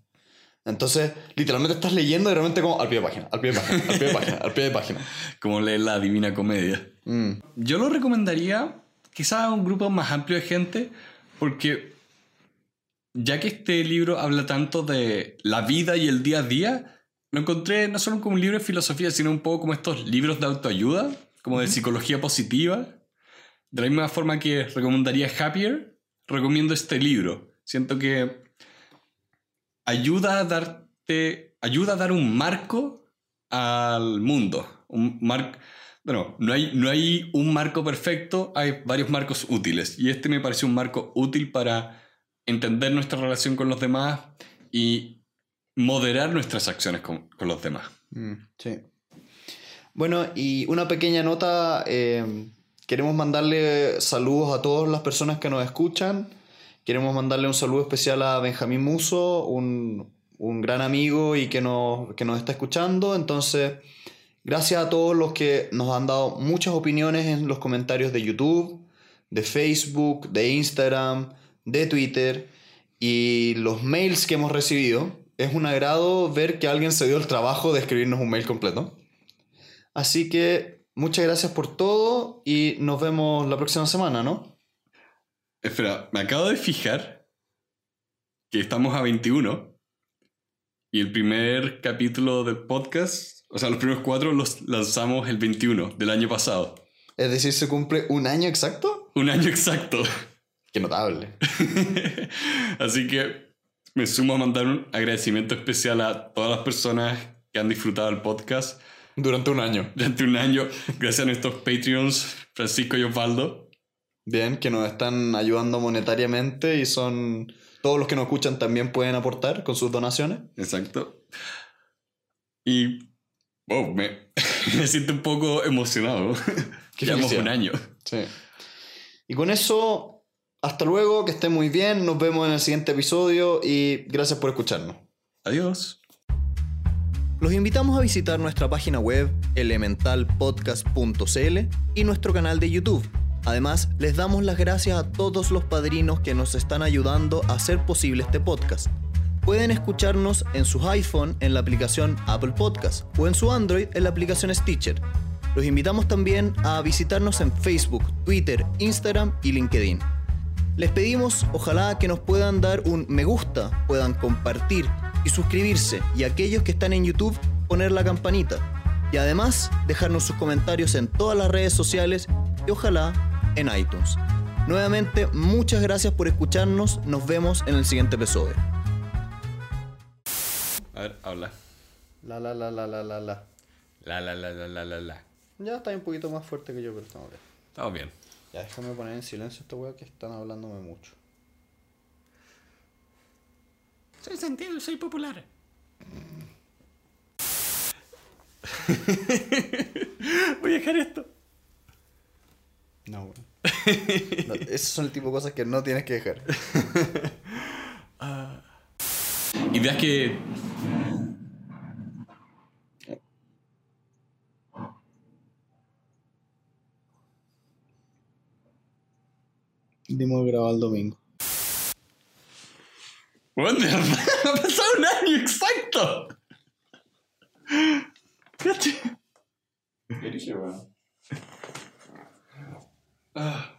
B: Entonces, literalmente estás leyendo y realmente como al pie de página, al pie de página, al pie de página, al pie de página.
A: Como leer la Divina Comedia.
B: Mm.
A: Yo lo recomendaría quizás a un grupo más amplio de gente porque ya que este libro habla tanto de la vida y el día a día, lo encontré no solo como un libro de filosofía, sino un poco como estos libros de autoayuda, como de psicología positiva. De la misma forma que recomendaría Happier, recomiendo este libro. Siento que ayuda a darte, ayuda a dar un marco al mundo. Un mar, bueno, no hay, no hay un marco perfecto, hay varios marcos útiles. Y este me pareció un marco útil para entender nuestra relación con los demás y moderar nuestras acciones con, con los demás.
B: Mm, sí. Bueno, y una pequeña nota, eh, queremos mandarle saludos a todas las personas que nos escuchan. Queremos mandarle un saludo especial a Benjamín Muso, un, un gran amigo y que nos, que nos está escuchando. Entonces, gracias a todos los que nos han dado muchas opiniones en los comentarios de YouTube, de Facebook, de Instagram, de Twitter y los mails que hemos recibido. Es un agrado ver que alguien se dio el trabajo de escribirnos un mail completo. Así que muchas gracias por todo y nos vemos la próxima semana, ¿no?
A: Espera, me acabo de fijar que estamos a 21 y el primer capítulo del podcast, o sea, los primeros cuatro los lanzamos el 21 del año pasado.
B: Es decir, se cumple un año exacto.
A: Un año exacto.
B: Qué notable.
A: Así que me sumo a mandar un agradecimiento especial a todas las personas que han disfrutado el podcast
B: Durante un año.
A: durante un año, gracias a nuestros Patreons, Francisco y Osvaldo.
B: Bien, que nos están ayudando monetariamente y son... Todos los que nos escuchan también pueden aportar con sus donaciones.
A: Exacto. Y. Wow, me, me siento un poco emocionado. Llevamos un año.
B: Sí. Y con eso, hasta luego, que estén muy bien, nos vemos en el siguiente episodio y gracias por escucharnos.
A: Adiós.
B: Los invitamos a visitar nuestra página web elementalpodcast.cl y nuestro canal de YouTube. Además, les damos las gracias a todos los padrinos que nos están ayudando a hacer posible este podcast. Pueden escucharnos en sus iPhone en la aplicación Apple Podcast o en su Android en la aplicación Stitcher. Los invitamos también a visitarnos en Facebook, Twitter, Instagram y LinkedIn. Les pedimos ojalá que nos puedan dar un me gusta, puedan compartir y suscribirse y aquellos que están en YouTube poner la campanita. Y además dejarnos sus comentarios en todas las redes sociales y ojalá en iTunes. Nuevamente, muchas gracias por escucharnos, nos vemos en el siguiente episodio.
A: A ver, habla.
B: La la la la la la la.
A: La, la, la, la, la, la, la.
B: Ya está un poquito más fuerte que yo, pero estamos bien.
A: Estamos bien.
B: Ya déjame poner en silencio esta weá que están hablándome mucho.
A: Soy sentido, soy popular. Voy a dejar esto.
B: No, weón. No, esos son el tipo de cosas que no tienes que dejar.
A: Ideas que.
B: Dimos grabar el domingo.
A: Bueno, ha pasado un año exacto.
B: ¿Qué dije, weón?
A: Ah.